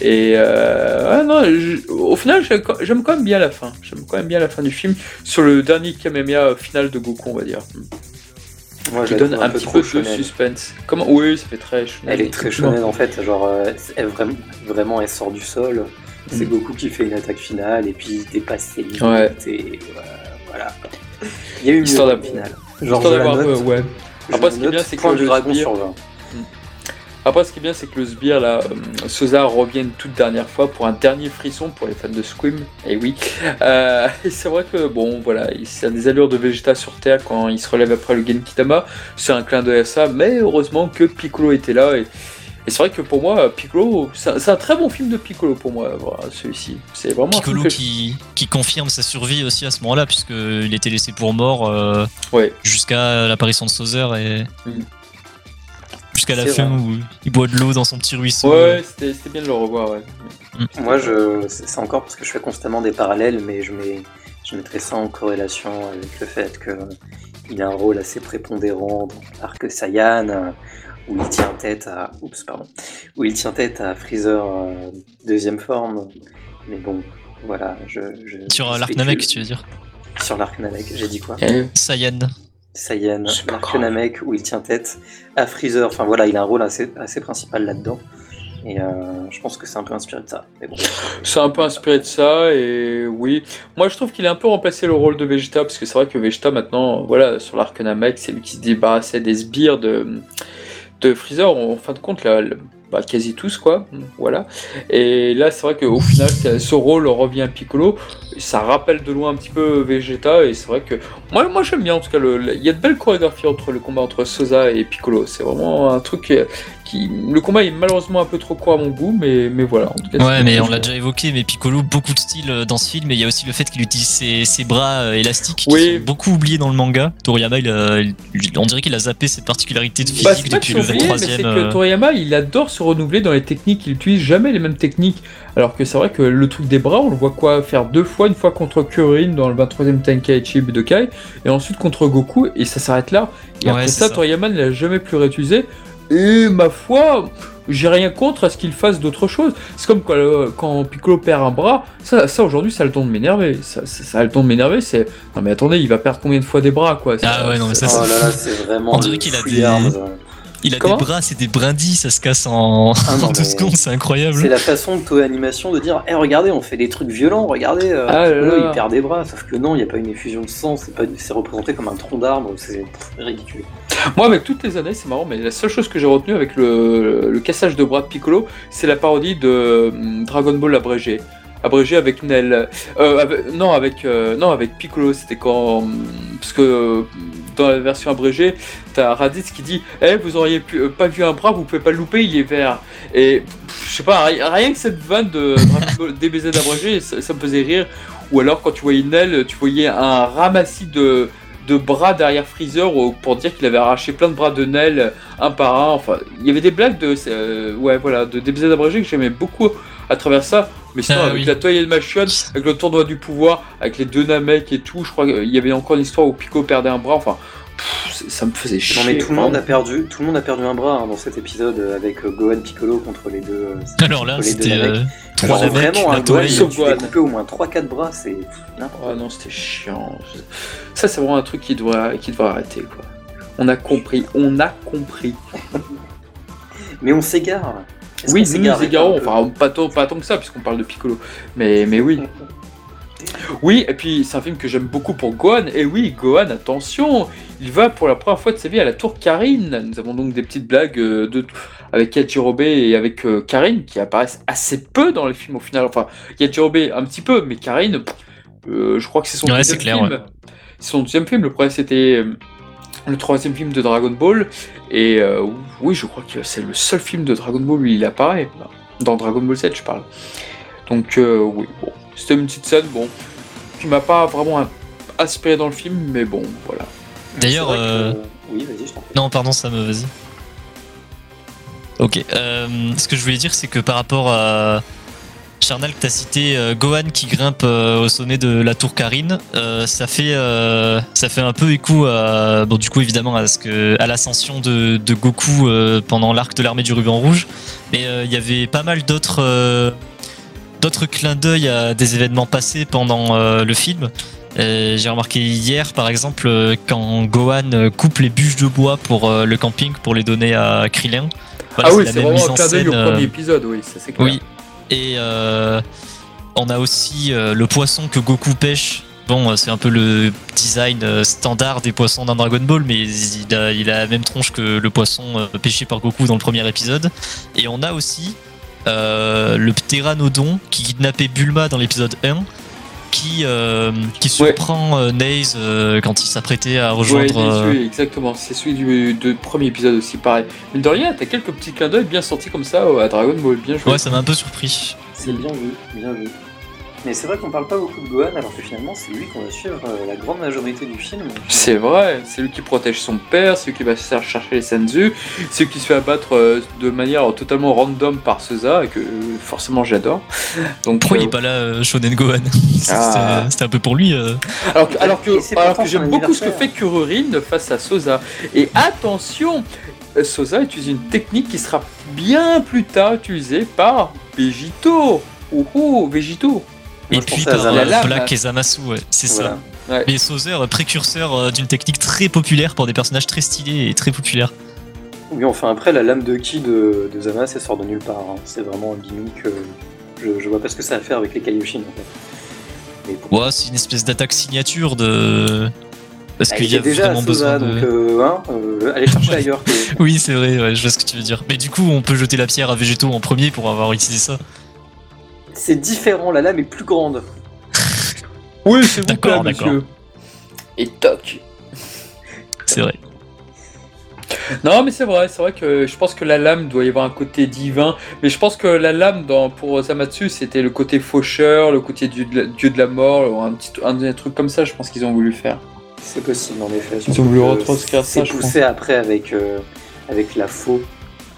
Et euh, ouais, non, je- au final, j'ai- j'aime quand même bien la fin. J'aime quand même bien la fin du film sur le dernier Kamehameha final de Goku, on va dire. Moi, je Qui donne un, peu petit trop peu de suspense. Comment Oui, ça fait très shonen. Elle est très shonen en fait. Genre, euh, elle vraiment, vraiment, elle sort du sol. C'est Mm. Goku qui fait une attaque finale et puis il dépasse ses limites. Ouais. Et euh, voilà. Il y a eu une Histoire finale. Genre, Histoire d'avoir un peu, note. ouais. je Après, ce qui est bien, c'est que le du dragon sur 20. Après, ce qui est bien, c'est que le sbire, là, euh, Sosa revient une toute dernière fois pour un dernier frisson pour les fans de Squim. Et oui. Euh, et c'est vrai que, bon, voilà, il a des allures de Vegeta sur Terre quand il se relève après le Genkidama. C'est un clin d'œil à ça, mais heureusement que Piccolo était là. Et, et c'est vrai que pour moi, Piccolo, c'est un, très bon film de Piccolo pour moi, voilà, celui-ci. C'est vraiment un film Piccolo que- qui, qui confirme sa survie aussi à ce moment-là, puisqu'il était laissé pour mort euh, Ouais. jusqu'à l'apparition de Sauzer et. Mm. Jusqu'à la fin vrai. où il boit de l'eau dans son petit ruisseau. Ouais, c'était bien de le revoir, ouais. Moi, je, c'est encore parce que je fais constamment des parallèles, mais je, mets, je mettrais ça en corrélation avec le fait qu'il a un rôle assez prépondérant dans l'arc Saiyan, euh, où il tient tête à, oups, pardon, où il tient tête à Freezer euh, deuxième forme. Mais bon, voilà, je, je Sur euh, l'arc. Namek, tu veux dire? Sur l'arc Namek, j'ai dit quoi? Saiyan. Saiyan. Namek où il tient tête à Freezer. Enfin voilà, il a un rôle assez, assez principal là-dedans. Et euh, je pense que c'est un peu inspiré de ça. Bon, C'est un peu inspiré de ça et oui, moi je trouve qu'il a un peu remplacé le rôle de Vegeta parce que c'est vrai que Vegeta maintenant, voilà, sur l'arc Namek, c'est lui qui se débarrassait des sbires de, de Freezer en fin de compte, là, le- bah, quasi tous quoi, voilà. Et là c'est vrai qu'au final ce rôle revient à Piccolo, ça rappelle de loin un petit peu Vegeta et c'est vrai que moi, moi j'aime bien en tout cas, il y a de belles chorégraphies entre le combat entre Sosa et Piccolo, c'est vraiment un truc qui, qui- le combat est malheureusement un peu trop court à mon goût, mais, mais voilà. En tout cas, Ouais, c'est- mais on l'a déjà évoqué, mais Piccolo, beaucoup de style euh, dans ce film, et il y a aussi le fait qu'il utilise ses, ses bras euh, élastiques qui sont beaucoup oubliés dans le manga. Toriyama, il a- il- on dirait qu'il a zappé cette particularité de physique Bah, c'est pas depuis le c'est oublié, mais 23 c'est e que Toriyama, il adore se renouveler dans les techniques. Il utilise jamais les mêmes techniques. Alors que c'est vrai que le truc des bras, on le voit quoi faire deux fois, une fois contre Kuririn dans le 23e Tenkaichi Budokai, et ensuite contre Goku, et ça s'arrête là. Et Ouais, après ça, ça. Toriyama ne l'a jamais plus réutilisé. Et ma foi, j'ai rien contre à ce qu'il fasse d'autres choses. C'est comme quand, euh, quand Piccolo perd un bras, ça, ça aujourd'hui, ça a le temps de m'énerver. Ça, ça, ça a le temps de m'énerver, c'est. Non mais attendez, il va perdre combien de fois des bras, quoi? Ah ouais, non, mais ça, oh c'est là là, c'est vraiment. On dirait qu'il a des- arms. Il a Comment des bras, c'est des brindilles, ça se casse en, Ah non, en deux mais- secondes, c'est incroyable. C'est la façon de Toei Animation de dire Eh, regardez, on fait des trucs violents, regardez, euh, Ah là là. il perd des bras. Sauf que non, il n'y a pas une effusion de sang, c'est pas- c'est représenté comme un tronc d'arbre, c'est ridicule. Moi, avec toutes les années, c'est marrant, mais la seule chose que j'ai retenue avec le, le cassage de bras de Piccolo, c'est la parodie de hum, Dragon Ball abrégé. Abrégé avec Nel. Euh, avec- non, avec, euh, non, avec Piccolo, c'était quand. hum, Parce que euh, dans la version abrégée, t'as Raditz qui dit Eh, vous auriez pu, euh, pas vu un bras, vous pouvez pas le louper, il est vert. Et pff, je sais pas, ri- rien que cette vanne de DBZ abrégé, ça, ça me faisait rire. Ou alors quand tu voyais Nell, tu voyais un ramassis de, de bras derrière Freezer pour dire qu'il avait arraché plein de bras de Nell un par un. Enfin, il y avait des blagues de, euh, ouais, voilà, de DBZ abrégé que j'aimais beaucoup à travers ça. Mais sinon, Ah, avec oui. la toile et le Machine, avec le tournoi du pouvoir, avec les deux Namek et tout, je crois qu'il y avait encore une histoire où Pico perdait un bras. Enfin, pff, ça me faisait chier. Non mais tout le monde a perdu, tout le monde a perdu un bras hein, dans cet épisode avec euh, Gohan Piccolo contre les deux. euh, Alors là, c'était euh, trois vraiment, un Gohan, tu au moins 3-4 bras, c'est Ah non, c'était chiant. Ça, c'est vraiment un truc qui devrait, qui devrait arrêter, quoi. On a compris, on a compris. Mais on s'égare. Oui, nous nous s'égare égarons, enfin pas tant, pas tant que ça, puisqu'on parle de Piccolo. Mais, mais oui. Oui, et puis c'est un film que j'aime beaucoup pour Gohan. Et oui, Gohan, attention, il va pour la première fois de sa vie à la tour Karine. Nous avons donc des petites blagues euh, de, avec Yajirobe et avec euh, Karine qui apparaissent assez peu dans les films au final. Enfin, Yajirobe un petit peu, mais Karine, euh, je crois que c'est son Ouais, deuxième clair, film. ouais. C'est son deuxième film. Le premier c'était le troisième film de Dragon Ball. Et euh, oui, je crois que c'est le seul film de Dragon Ball où il apparaît. Dans Dragon Ball 7, je parle. Donc euh, oui, bon, c'était une petite scène, bon, qui m'a pas vraiment in- inspiré dans le film, mais bon, voilà. D'ailleurs, que- euh, Oui, vas-y, je t'en prie. Non, pardon, ça me vas-y. Ok. euh, ce que je voulais dire, c'est que par rapport à Charnal, que t'as cité euh, Gohan qui grimpe euh, au sommet de la tour Karine, euh, ça fait euh, ça fait un peu écho à bon du coup évidemment à ce que à l'ascension de, de Goku euh, pendant l'arc de l'armée du ruban rouge, mais euh, il y avait pas mal d'autres euh, d'autres clins d'œil à des événements passés pendant euh, le film. Euh, J'ai remarqué hier, par exemple, euh, quand Gohan coupe les bûches de bois pour le camping pour les donner à Krillin. Voilà, ah oui, c'est vraiment un clin d'œil au premier épisode, oui, ça c'est clair. Oui. Et on a aussi le poisson que Goku pêche. Bon, c'est un peu le design standard des poissons d'un Dragon Ball, mais il a, il a la même tronche que le poisson pêché par Goku dans le premier épisode. Et on a aussi euh, le ptéranodon qui kidnappait Bulma dans l'épisode 1, qui, euh, qui surprend euh, Naze euh, quand il s'apprêtait à Ouais, rejoindre. euh, oui, exactement, c'est celui du, du premier épisode aussi, pareil. Mais de rien, t'as quelques petits clins d'œil bien sortis comme ça à Dragon Ball, bien joué. Ouais, ça m'a un peu surpris. C'est bien vu, bien vu. Mais c'est vrai qu'on parle pas beaucoup de Gohan alors que finalement c'est lui qu'on va suivre euh, la grande majorité du film. C'est vrai, c'est lui qui protège son père, c'est lui qui va se faire chercher les Senzu, c'est lui qui se fait abattre euh, de manière totalement random par Seza, et que euh, forcément j'adore. Donc, Pourquoi il est pas là, euh, Shonen Gohan C'était Ah. c'était un peu pour lui. euh. Alors que, alors que, alors que j'aime beaucoup ce que fait Kururin face à Sosa. Et attention, Sosa utilise une technique qui sera bien plus tard utilisée par Vegito. Oh oh, Vegito. Et Moi, puis à par. La. Black et Zamasu, ouais, c'est Voilà. ça. Ouais. Mais Sauzer, euh, précurseur euh, d'une technique très populaire pour des personnages très stylés et très populaires. Oui, enfin après la lame de ki de, de Zama, ça sort de nulle part. hein. C'est vraiment un gimmick. euh, je, je vois pas ce que ça va faire avec les Kaioshin en fait. Ouais, c'est une espèce d'attaque signature de. Parce Ah, qu'il il y a déjà à vraiment Sosa, besoin de. donc euh, hein, euh, allez chercher Ouais. ailleurs. que- Oui, c'est vrai, ouais, je vois ce que tu veux dire. Mais du coup, on peut jeter la pierre à Végéto en premier pour avoir utilisé ça. C'est différent, la lame est plus grande. Oui, c'est vous plaît, monsieur. Et toc. C'est vrai. Non, mais c'est vrai, c'est vrai que je pense que la lame doit y avoir un côté divin. Mais je pense que la lame dans, pour Zamatsu, c'était le côté faucheur, le côté dieu de la, dieu de la mort, un, petit, un, un truc comme ça, je pense qu'ils ont voulu faire. C'est possible en effet. Ils ont voulu retranscrire ça, C'est poussé après avec, euh, avec la faux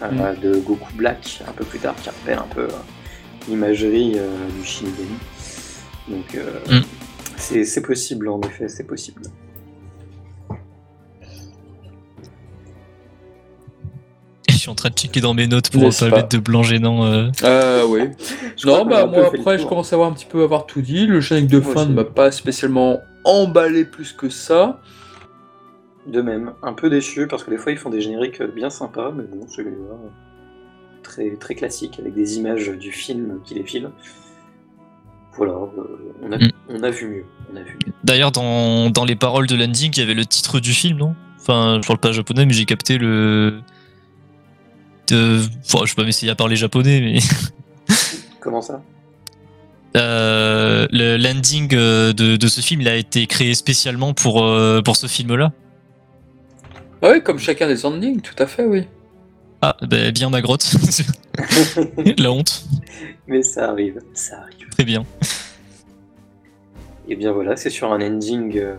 euh, de Goku Black un peu plus tard qui rappelle un peu euh, l'imagerie euh, du Shinigami. Donc euh, Mm. c'est c'est possible en effet, c'est possible. Je suis en train de checker dans mes notes pour N'est-ce pas mettre de blanc gênant. euh. Euh, oui. Non, bah moi après, je commence à avoir un petit peu avoir tout dit. Le générique de Moi fin aussi. ne m'a pas spécialement emballé plus que ça. De même, un peu déçu parce que des fois ils font des génériques bien sympas, mais bon, celui-là, très, très classique avec des images du film qui défilent. Voilà, euh, on, a, Mm. on a vu mieux. On a vu mieux. D'ailleurs, dans, dans les paroles de l'ending, il y avait le titre du film, non? Enfin, je parle pas japonais, mais j'ai capté le. De... Enfin, je vais pas m'essayer à parler japonais, mais. Comment ça? Euh, le landing euh, de, de ce film il a été créé spécialement pour, euh, pour ce film-là. Ah oui, comme chacun des endings, tout à fait, oui. Ah, bah, bien ma grotte. La honte. Mais ça arrive, ça arrive. Très bien. Et bien voilà, c'est sur un ending euh,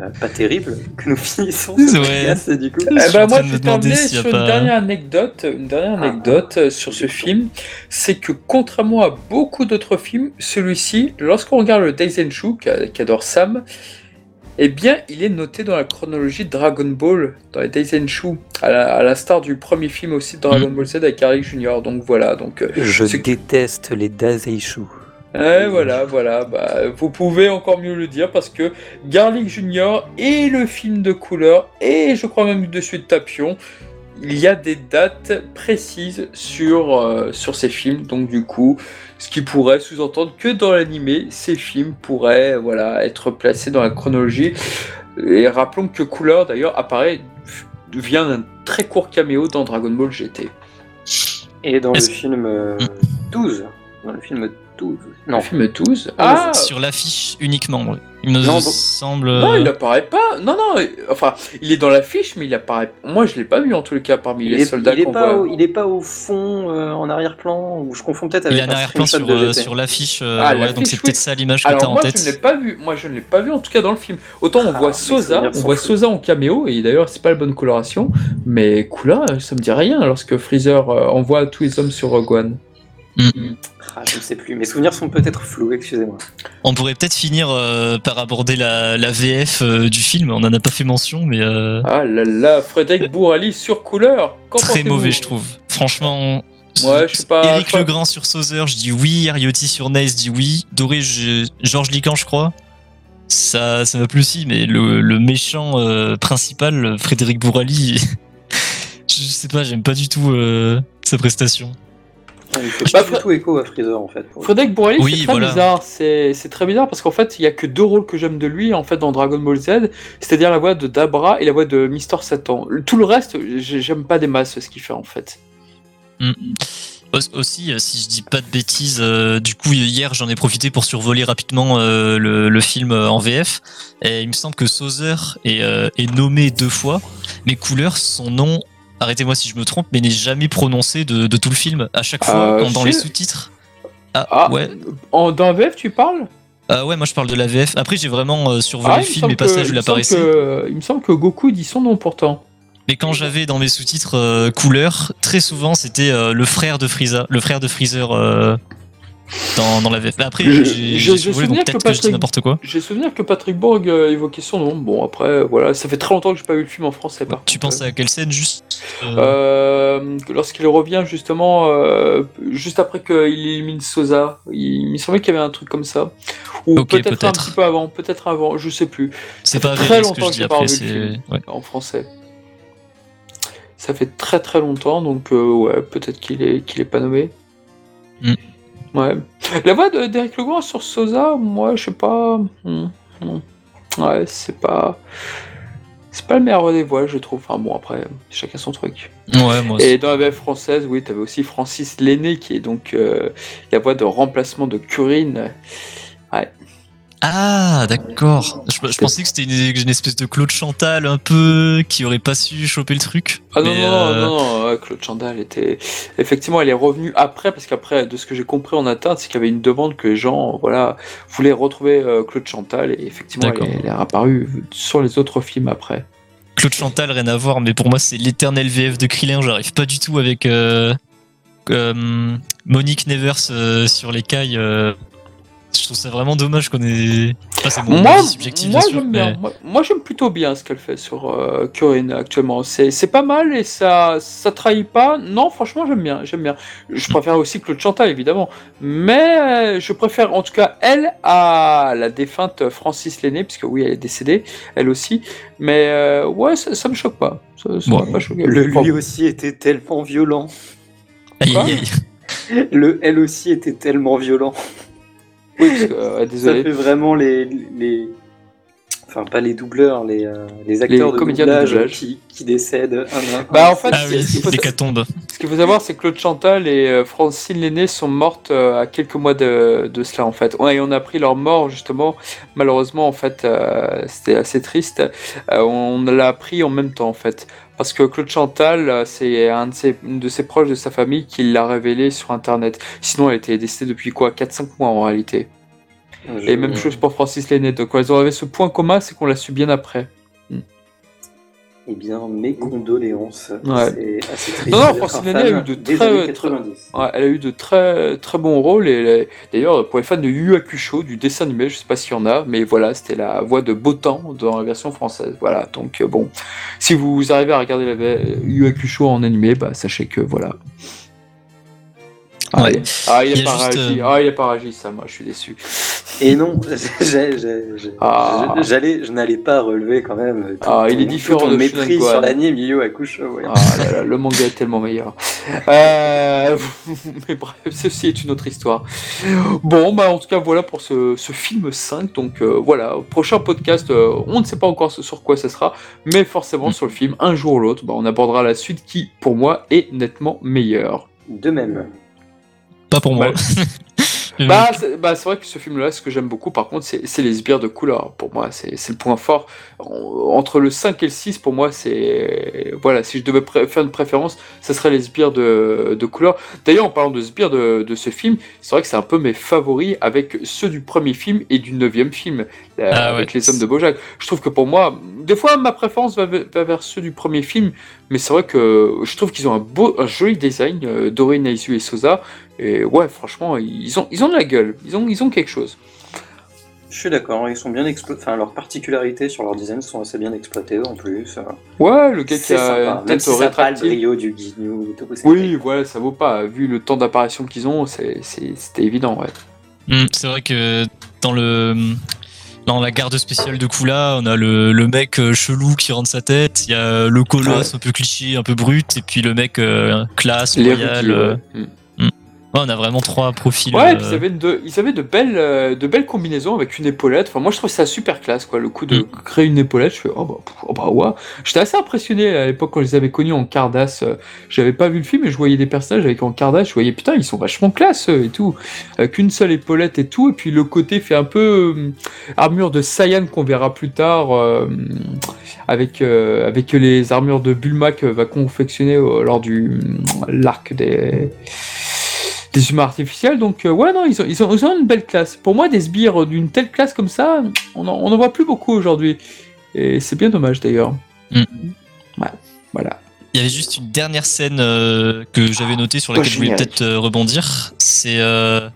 euh, pas terrible que nous finissons ce Ouais. podcast, du coup. Eh ben, en moi, je vais a sur une pas- dernière anecdote, une dernière Ah. anecdote euh, sur ce film, c'est que contrairement à beaucoup d'autres films, celui-ci, lorsqu'on regarde le Daisenshu qu'a- qu'adore Sam, eh bien, il est noté dans la chronologie Dragon Ball, dans les Daisenshu, à la- à l'instar du premier film aussi de Dragon Mm. Ball Z avec Harry Jr. Donc voilà, donc euh, Je déteste les Daseishu. Eh, voilà, voilà, bah, vous pouvez encore mieux le dire parce que Garlic Junior et le film de couleur, et je crois même dessus de Tapion, il y a des dates précises sur, euh, sur ces films, donc du coup, ce qui pourrait sous-entendre que dans l'animé, ces films pourraient voilà, être placés dans la chronologie. Et rappelons que couleur d'ailleurs apparaît, vient d'un très court caméo dans Dragon Ball GT. Et dans le Est-ce- film euh, 12. Dans le film 12. Non, Le film 12. Ah, Ah, Sur l'affiche uniquement, ouais. Il me Non, semble. Non, il apparaît pas. Non, non. euh, Enfin, il est dans l'affiche, mais il apparaît. Moi, je l'ai pas vu en tous les cas parmi il les est, soldats il est qu'on pas voit. au, il est pas au fond, euh, en arrière-plan, ou je confonds peut-être Il avec est en un arrière-plan sur, euh, sur l'affiche, euh, Ah, ouais, donc c'est oui. peut-être ça l'image que t'as en moi, tête. je l'ai pas vu. Moi, je ne l'ai pas vu en tout cas dans le film. Autant on Ah, voit Sosa, on voit. Sosa en caméo, et d'ailleurs, c'est pas la bonne coloration. Mais couleur, ça me dit rien lorsque Freezer euh, envoie tous les hommes sur Rogue One. Ah, je ne sais plus. Mes souvenirs sont peut-être flous, excusez-moi. On pourrait peut-être finir euh, par aborder la, la VF euh, du film. On en a pas fait mention, mais euh, Ah là là, Frédéric Bourali sur couleur. Qu'en très mauvais, je trouve. Franchement. Ouais, je sais pas, Eric pas. Legrand sur Sauzer, je dis oui. Ariotti sur Nice, dit oui. Doré, je- Georges Lican, je crois. Ça, ça m'a plu aussi, mais le, le méchant euh, principal, Frédéric Bourali, je sais pas, j'aime pas du tout euh, sa prestation. Il fait Bah, pas du tout écho à Freezer, en fait. Bourali, Oui, c'est très voilà. bizarre. C'est c'est très bizarre parce qu'en fait, il y a que deux rôles que j'aime de lui en fait dans Dragon Ball Z, c'est-à-dire la voix de Dabra et la voix de Mister Satan. Tout le reste, j'ai- j'aime pas des masses ce qu'il fait en fait. Au- Aussi, euh, si je dis pas de bêtises, euh, du coup hier j'en ai profité pour survoler rapidement euh, le, le film en VF. Et il me semble que Sauzer est, euh, est nommé deux fois, mais Couleur, son nom, arrêtez-moi si je me trompe, mais n'est jamais prononcé de, de tout le film. À chaque fois, Euh, quand dans les sous-titres. Ah, Ah, ouais. en, dans VF, tu parles? Ah ouais, moi je parle de la VF. Après j'ai vraiment euh, survolé Ah, le film, les passages où il apparaissait. que- Il me semble que Goku dit son nom pourtant. Mais quand j'avais dans mes sous-titres euh, couleur, très souvent c'était euh, le frère de Frieza, le frère de Freezer euh, dans, dans la VF. Mais après, Je- j'ai souvenir donc que Patrick- n'importe quoi. J'ai souvenir que Patrick Borg euh, évoquait son nom. Bon, après, voilà, ça fait très longtemps que j'ai pas vu le film en français. Par Tu contre. penses à quelle scène juste euh, Euh, lorsqu'il revient justement, euh, juste après qu'il élimine Sosa, il, me semblait qu'il y avait un truc comme ça. Ou peut-être un petit peu avant, peut-être avant, je sais plus, C'est ça pas très longtemps que j'ai pas ouais. en français. Ça fait très très longtemps, donc euh, ouais, peut-être qu'il est, qu'il est pas nommé. Ouais. La voix de- d'Eric Legrand sur Sosa, moi, je sais pas. hmm. Ouais, c'est pas. C'est pas le meilleur des voix, je trouve. Enfin bon, après, chacun son truc. Ouais, moi Et dans la VF française, oui, t'avais aussi Francis Lenné qui est donc euh, la voix de remplacement de Curine. Ah, d'accord. Je, je pensais que c'était une, une espèce de Claude Chantal un peu qui aurait pas su choper le truc. Ah non, non, euh, non, non, ouais, Claude Chandal était. Effectivement, elle est revenue après, parce qu'après, de ce que j'ai compris en interne, c'est qu'il y avait une demande que les gens voilà, voulaient retrouver euh, Claude Chantal, et effectivement, elle est, elle est apparue sur les autres films après. Claude Chantal, rien à voir, mais pour moi c'est l'éternel VF de Krillin. J'arrive pas du tout avec euh, euh, Monique Nevers euh, sur les cailles. euh. Je trouve ça vraiment dommage qu'on ait. Enfin, c'est mon moi, subjectif, moi bien sûr. j'aime mais- bien. Moi, moi, j'aime plutôt bien ce qu'elle fait sur euh, Curine actuellement. C'est c'est pas mal et ça ça trahit pas. Non, franchement, j'aime bien. J'aime bien. Je préfère aussi Claude Chantal, évidemment. Mais euh, je préfère en tout cas elle à la défunte Francis Lenné, puisque oui, elle est décédée, elle aussi. Mais euh, ouais, ça, ça me choque pas. Ça, ça Bon. pas choqué. Le lui aussi était tellement violent. Aïe. Le elle aussi était tellement violent. Oui, parce que, euh, Ça désolé. fait vraiment les, les... Enfin, pas les doubleurs, les, euh, les acteurs de, comédiens de doublage doublage. Qui, qui décèdent un un. Bah, en fait, Ah c'est- oui, ce qu'il faut- l'hécatombe. Ce qu'il faut savoir, c'est que Claude Chantal et euh, Francine Lenné sont mortes euh, à quelques mois de, de cela, en fait. Et on a appris leur mort, justement. Malheureusement, en fait, euh, c'était assez triste. Euh, on l'a appris en même temps, en fait. Parce que Claude Chantal, euh, c'est un de ses, une de ses proches de sa famille qui l'a révélé sur Internet. Sinon, elle était décédée depuis quoi 4-5 mois, en réalité. Je- Et même chose pour Francis Lenné. Donc, ils avaient ce point commun, c'est qu'on l'a su bien après. Eh bien, mes condoléances. Ouais. C'est assez triste. Non, non, Francine a eu de très- années 90. Ouais, elle a eu de très très bons rôles et d'ailleurs pour les fans de Yu Hakusho du dessin animé, je sais pas s'il y en a, mais voilà, c'était la voix de Botan dans la version française. Voilà, donc euh, bon, si vous arrivez à regarder la ve- Yu Hakusho en animé, bah sachez que voilà. Ah, Ouais. il- ah, il pas juste, réagi. euh, Ah, il a pas réagi, ça, moi, je suis déçu. Et non, Ah. j'allais, je n'allais pas relever quand même. tout Ah, il est ton- différent ton de mépris sur l'anime Yu Yu Hakusho. ouais. Ah là là, le manga est tellement meilleur. Euh, mais bref, ceci est une autre histoire. Bon, bah en tout cas, voilà pour ce, ce film 5. Donc euh, voilà, au prochain podcast, euh, on ne sait pas encore sur quoi ça sera, mais forcément Mm. sur le film, un jour ou l'autre, bah, on abordera la suite qui, pour moi, est nettement meilleure. De même. Pas pour moi. Bah, c'est bah, c'est vrai que ce film-là, ce que j'aime beaucoup, par contre, c'est les sbires de couleur. Pour moi, c'est le point fort. En- Entre le 5 et le 6, pour moi, c'est. Voilà, si je devais faire une préférence, ce serait les sbires de, de couleur. D'ailleurs, en parlant de sbires de, de ce film, c'est vrai que c'est un peu mes favoris avec ceux du premier film et du neuvième film, euh, Ah avec ouais. les hommes de Bojack. Je trouve que pour moi, des fois, ma préférence va vers ceux du premier film, mais c'est vrai que je trouve qu'ils ont un beau, un joli design, euh, Doré, et Sosa. Et ouais, franchement, ils ont, ils ont de la gueule. Ils ont, ils ont quelque chose. Je suis d'accord, ils sont bien exploités. Enfin, leurs particularités sur leur design sont assez bien exploitées en plus. Ouais, le gars qui a sympa. une tête si ça pas le brio du Ginyu et tout. c'est Oui, voilà, ça vaut pas. Vu le temps d'apparition qu'ils ont, c'est- c'est- c'était évident, ouais. Hmm, c'est vrai que dans le dans la garde spéciale de Kula, on a le, le mec euh, chelou qui rentre sa tête, il y a le colosse un peu cliché, un peu brut, et puis le mec euh, classe, Les royal. Ruki, euh, ouais. Ouais, on a vraiment trois profils. Ouais, et euh, puis ils avaient, de, ils avaient de, belles, euh, de belles combinaisons avec une épaulette. Enfin, moi, je trouve ça super classe, quoi. Le coup de Mm. créer une épaulette, je fais, oh bah, oh bah ouais. J'étais assez impressionné à l'époque quand je les avais connus en Cardass. euh, J'avais pas vu le film, mais je voyais des personnages avec en Cardass. Je voyais, putain, ils sont vachement classe et tout. Avec une seule épaulette et tout. Et puis le côté fait un peu euh, armure de Saiyan qu'on verra plus tard. euh, avec, euh, avec les armures de Bulma que va confectionner lors du l'arc des des humains artificiels. Donc, euh, ouais, non, ils ont, ils, ont, ils ont une belle classe. Pour moi, des sbires d'une telle classe comme ça, on en, on en voit plus beaucoup aujourd'hui. Et c'est bien dommage d'ailleurs. Mm. Ouais, voilà. Il y avait juste une dernière scène euh, que j'avais notée sur laquelle Oh, je voulais peut-être euh, rebondir. C'est euh,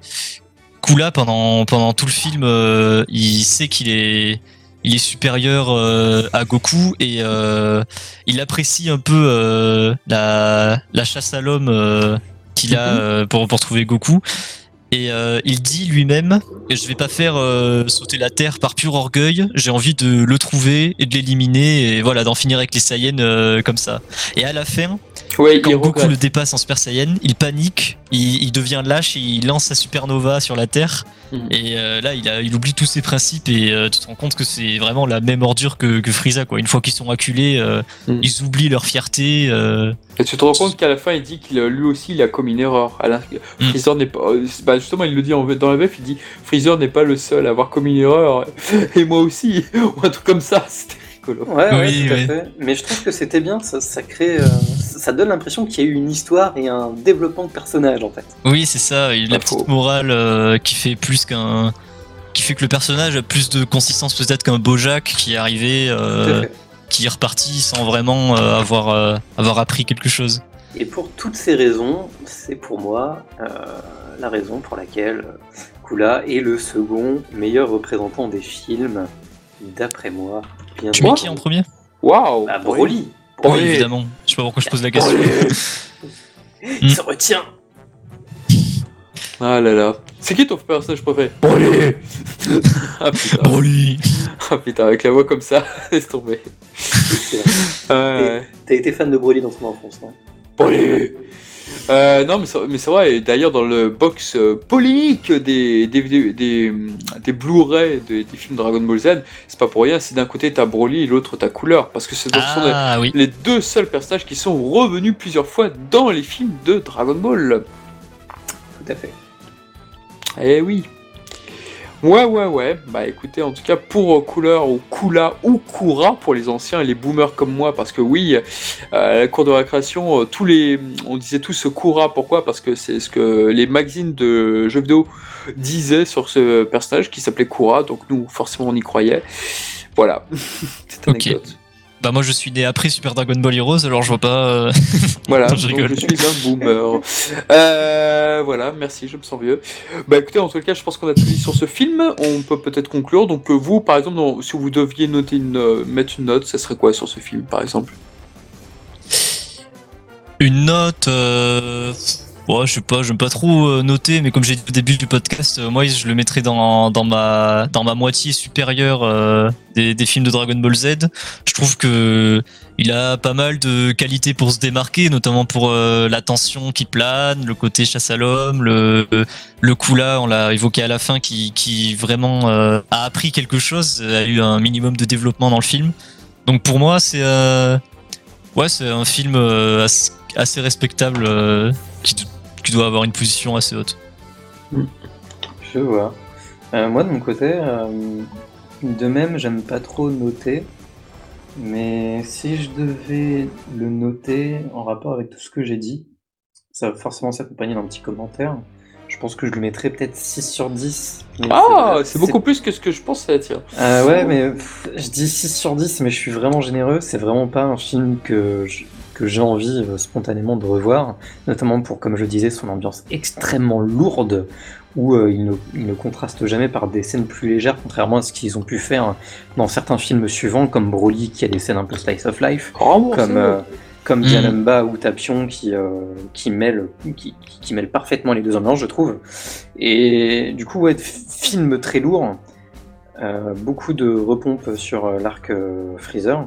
Kula pendant pendant tout le film, euh, il sait qu'il est il est supérieur euh, à Goku et euh, il apprécie un peu euh, la la chasse à l'homme euh, qu'il a Mhm. euh, pour pour trouver Goku. Et euh, il dit lui-même je vais pas faire euh, sauter la terre par pur orgueil. J'ai envie de le trouver et de l'éliminer et voilà d'en finir avec les Saiyans euh, comme ça. Et à la fin, Ouais, quand Goku regrette. le dépasse en Super Saiyan, il panique, il, il devient lâche, et il lance sa supernova sur la Terre. Mhm. Et euh, là, il, a, il oublie tous ses principes et euh, tu te rends compte que c'est vraiment la même ordure que, que Frieza. Quoi. Une fois qu'ils sont acculés, euh, Mhm. ils oublient leur fierté. euh. Et tu te rends compte qu'à la fin, il dit qu'il lui aussi, il a commis une erreur. Alain- Mm. Freezer n'est pas. bah, justement, il le dit en- dans la VF, il dit Freezer n'est pas le seul à avoir commis une erreur. Et moi aussi, ou un truc comme ça. C'était rigolo. Ouais, ouais, Oui, tout à fait. Mais je trouve que c'était bien, ça, ça crée, euh, ça donne l'impression qu'il y a eu une histoire et un développement de personnage en fait. Oui, c'est ça. il- La Pas faux. petite morale euh, qui fait plus qu'un. qui fait que le personnage a plus de consistance peut-être qu'un Bojack qui est arrivé, euh, qui est reparti sans vraiment euh, avoir, euh, avoir appris quelque chose. Et pour toutes ces raisons, c'est pour moi euh, la raison pour laquelle Kula est le second meilleur représentant des films, d'après moi. Bien Tu mets qui en premier? Waouh Bah, Broly. Oui, Broly. évidemment. Je sais pas pourquoi je pose la question. Il se retient. Ah là là. C'est qui ton personnage préféré? Broly Ah putain. Broly. Ah putain, avec la voix comme ça, laisse tomber. Euh, T'as été fan de Broly dans ton enfance, non? Broly Euh, non, mais c'est mais c'est vrai, et d'ailleurs, dans le box euh, polémique des, des, des, des, des Blu-ray des, des films Dragon Ball Z, c'est pas pour rien si d'un côté t'as Broly et l'autre t'as Couleur, parce que ce sont Ah oui. les deux seuls personnages qui sont revenus plusieurs fois dans les films de Dragon Ball. Tout à fait. Eh oui. Ouais, ouais, ouais. Bah écoutez, en tout cas, pour euh, Couleur ou Kula ou Kura pour les anciens et les boomers comme moi, parce que oui, euh, à la cour de récréation, euh, tous les, on disait tous Kura. Pourquoi? Parce que c'est ce que les magazines de jeux vidéo disaient sur ce personnage qui s'appelait Kura. Donc nous, forcément, on y croyait. Voilà. Cette anecdote. Bah moi je suis né après Super Dragon Ball Heroes, alors je vois pas. euh, Voilà, Non, je rigole. je suis un boomer. Euh, voilà, merci, je me sens vieux. Bah écoutez, en tout cas, je pense qu'on a tout dit sur ce film. On peut peut-être conclure. Donc euh, vous, par exemple, si vous deviez noter une, euh, mettre une note, ça serait quoi sur ce film, par exemple? Une note. Euh... Ouais, je sais pas, j'aime pas trop euh, noter, mais comme j'ai dit au début du podcast, euh, moi je le mettrais dans, dans, ma, dans ma moitié supérieure euh, des, des films de Dragon Ball Z. Je trouve que il a pas mal de qualités pour se démarquer, notamment pour euh, la tension qui plane, le côté chasse à l'homme, le, le coup là, on l'a évoqué à la fin, qui, qui vraiment a appris quelque chose, a eu un minimum de développement dans le film. Donc pour moi, c'est ouais, c'est un film assez, respectable qui, qui doit avoir une position assez haute. Je vois. Euh, moi, de mon côté, euh, de même, j'aime pas trop noter. Mais si je devais le noter en rapport avec tout ce que j'ai dit, ça va forcément s'accompagner d'un petit commentaire. Je pense que je lui mettrais peut-être 6 sur 10. mais Ah, c'est- c'est beaucoup plus que ce que je pensais, tiens. Euh, ouais, mais pff, je dis 6 sur 10, mais je suis vraiment généreux. C'est vraiment pas un film que je- que j'ai envie euh, spontanément de revoir, notamment pour, comme je le disais, son ambiance extrêmement lourde, où euh, il, ne, il ne contraste jamais par des scènes plus légères, contrairement à ce qu'ils ont pu faire dans certains films suivants, comme Broly, qui a des scènes un peu slice of life, Remboursé. comme, euh, comme Mm. Ou Tapion, qui, euh, qui, mêlent, qui, qui- qui mêlent parfaitement les deux ambiances, je trouve. Et du coup, ouais, film très lourd. Euh, beaucoup de repompes sur euh, l'arc euh, Freezer.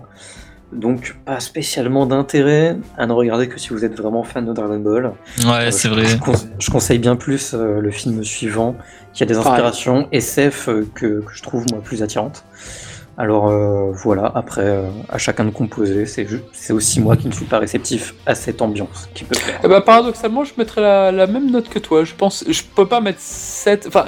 Donc pas spécialement d'intérêt à ne regarder que si vous êtes vraiment fan de Dragon Ball. Ouais, Euh, c'est vrai. Je, conse- je conseille bien plus euh, le film suivant, qui a des Pareil. inspirations SF euh, que, que je trouve moi plus attirantes. Alors euh, voilà, après euh, à chacun de composer, c'est aussi moi qui ne suis pas réceptif à cette ambiance qui peut plaire. Eh ben, paradoxalement, je mettrais la, la même note que toi. Je pense, je peux pas mettre 7, enfin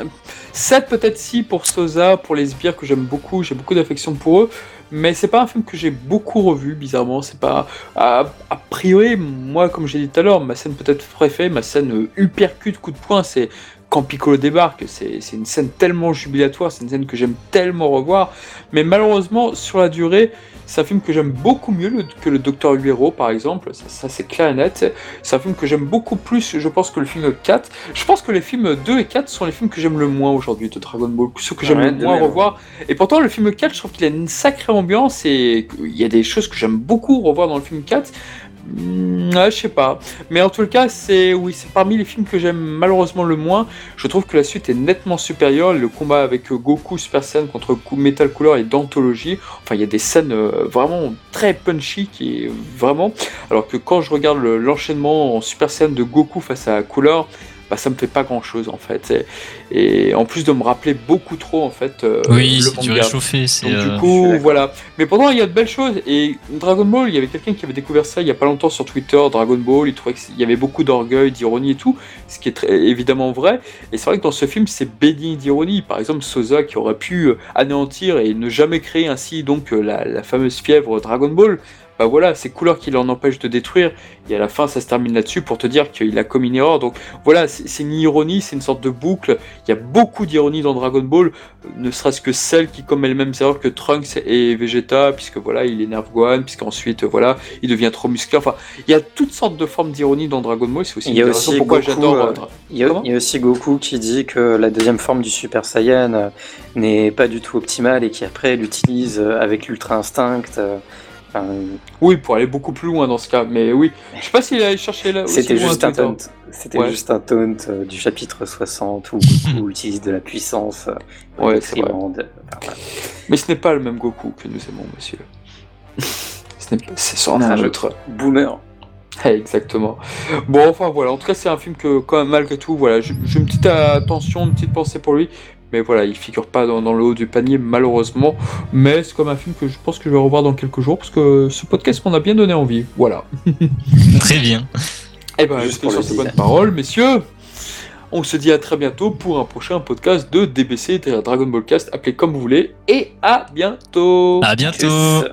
7 peut-être si pour Sosa, pour les sbires que j'aime beaucoup, j'ai beaucoup d'affection pour eux, mais c'est pas un film que j'ai beaucoup revu, bizarrement. C'est pas, a, priori, moi, comme j'ai dit tout à l'heure, ma scène peut-être préférée, ma scène euh, uppercut coup de poing, c'est quand Piccolo débarque. C'est une scène tellement jubilatoire, c'est une scène que j'aime tellement revoir, mais malheureusement, sur la durée, c'est un film que j'aime beaucoup mieux le- que le Docteur Huero, par exemple. Ça, ça, c'est clair et net. C'est un film que j'aime beaucoup plus, je pense, que le film 4. Je pense que les films 2 et 4 sont les films que j'aime le moins aujourd'hui de Dragon Ball, ceux que j'aime Ouais, le moins même. revoir. Et pourtant, le film 4, je trouve qu'il a une sacrée ambiance et il y a des choses que j'aime beaucoup revoir dans le film 4. Ouais, je sais pas. Mais en tout cas, c'est oui, c'est parmi les films que j'aime malheureusement le moins. Je trouve que la suite est nettement supérieure. Le combat avec Goku Super Saiyan contre Metal Cooler est d'anthologie. Enfin, il y a des scènes euh, vraiment très punchy qui est vraiment. Alors que quand je regarde le- l'enchaînement en Super Saiyan de Goku face à Cooler, bah, ça me fait pas grand chose en fait. Et, et en plus de me rappeler beaucoup trop en fait. euh, oui, le c'est du manga. réchauffé. C'est Donc euh, du suis coup, voilà. Mais pourtant, il y a de belles choses. Et Dragon Ball, il y avait quelqu'un qui avait découvert ça il y a pas longtemps sur Twitter, Dragon Ball, il trouvait qu'il y avait beaucoup d'orgueil, d'ironie et tout, ce qui est très, évidemment vrai. Et c'est vrai que dans ce film, c'est béni d'ironie. Par exemple, Sosa qui aurait pu euh, anéantir et ne jamais créer ainsi donc euh, la, la fameuse fièvre Dragon Ball. Bah voilà, c'est Couleur qui l'en empêche de détruire. Et à la fin, ça se termine là-dessus pour te dire qu'il a commis une erreur. Donc voilà, c'est une ironie, c'est une sorte de boucle. Il y a beaucoup d'ironie dans Dragon Ball ne serait-ce que celle qui commet les mêmes erreurs que Trunks et Vegeta, puisque voilà, il énerve Gohan, puisqu'ensuite, voilà, il devient trop musclé. Enfin, il y a toutes sortes de formes d'ironie dans Dragon Ball, c'est aussi Il y a une des aussi pourquoi j'adore. euh, euh, Dra- Il y, a, Comment il y a aussi Goku qui dit que la deuxième forme du Super Saiyan euh, n'est pas du tout optimale et qui après l'utilise euh, avec l'Ultra Instinct. Euh, enfin, Oui, pour aller beaucoup plus loin dans ce cas, mais oui. Je sais pas s'il allait chercher là. C'était juste un taunt. C'était Ouais. juste un taunt euh, du chapitre 60 où Goku utilise de la puissance. euh, Ouais, c'est vrai. enfin. Mais ce n'est pas le même Goku que nous aimons, monsieur. ce n'est pas- c'est un autre. Boomer. Exactement. Bon, enfin voilà, en tout cas, c'est un film que, quand même, malgré tout, voilà, j'ai une petite attention, une petite pensée pour lui. Mais voilà, il figure pas dans, dans le haut du panier, malheureusement. Mais c'est comme un film que je pense que je vais revoir dans quelques jours, parce que ce podcast m'en a bien donné envie. Voilà. Très bien. Et ben, pour sur ces bonnes paroles, messieurs, on se dit à très bientôt pour un prochain podcast de DBC, Dragon Ball Cast, appelé comme vous voulez. Et à bientôt À bientôt.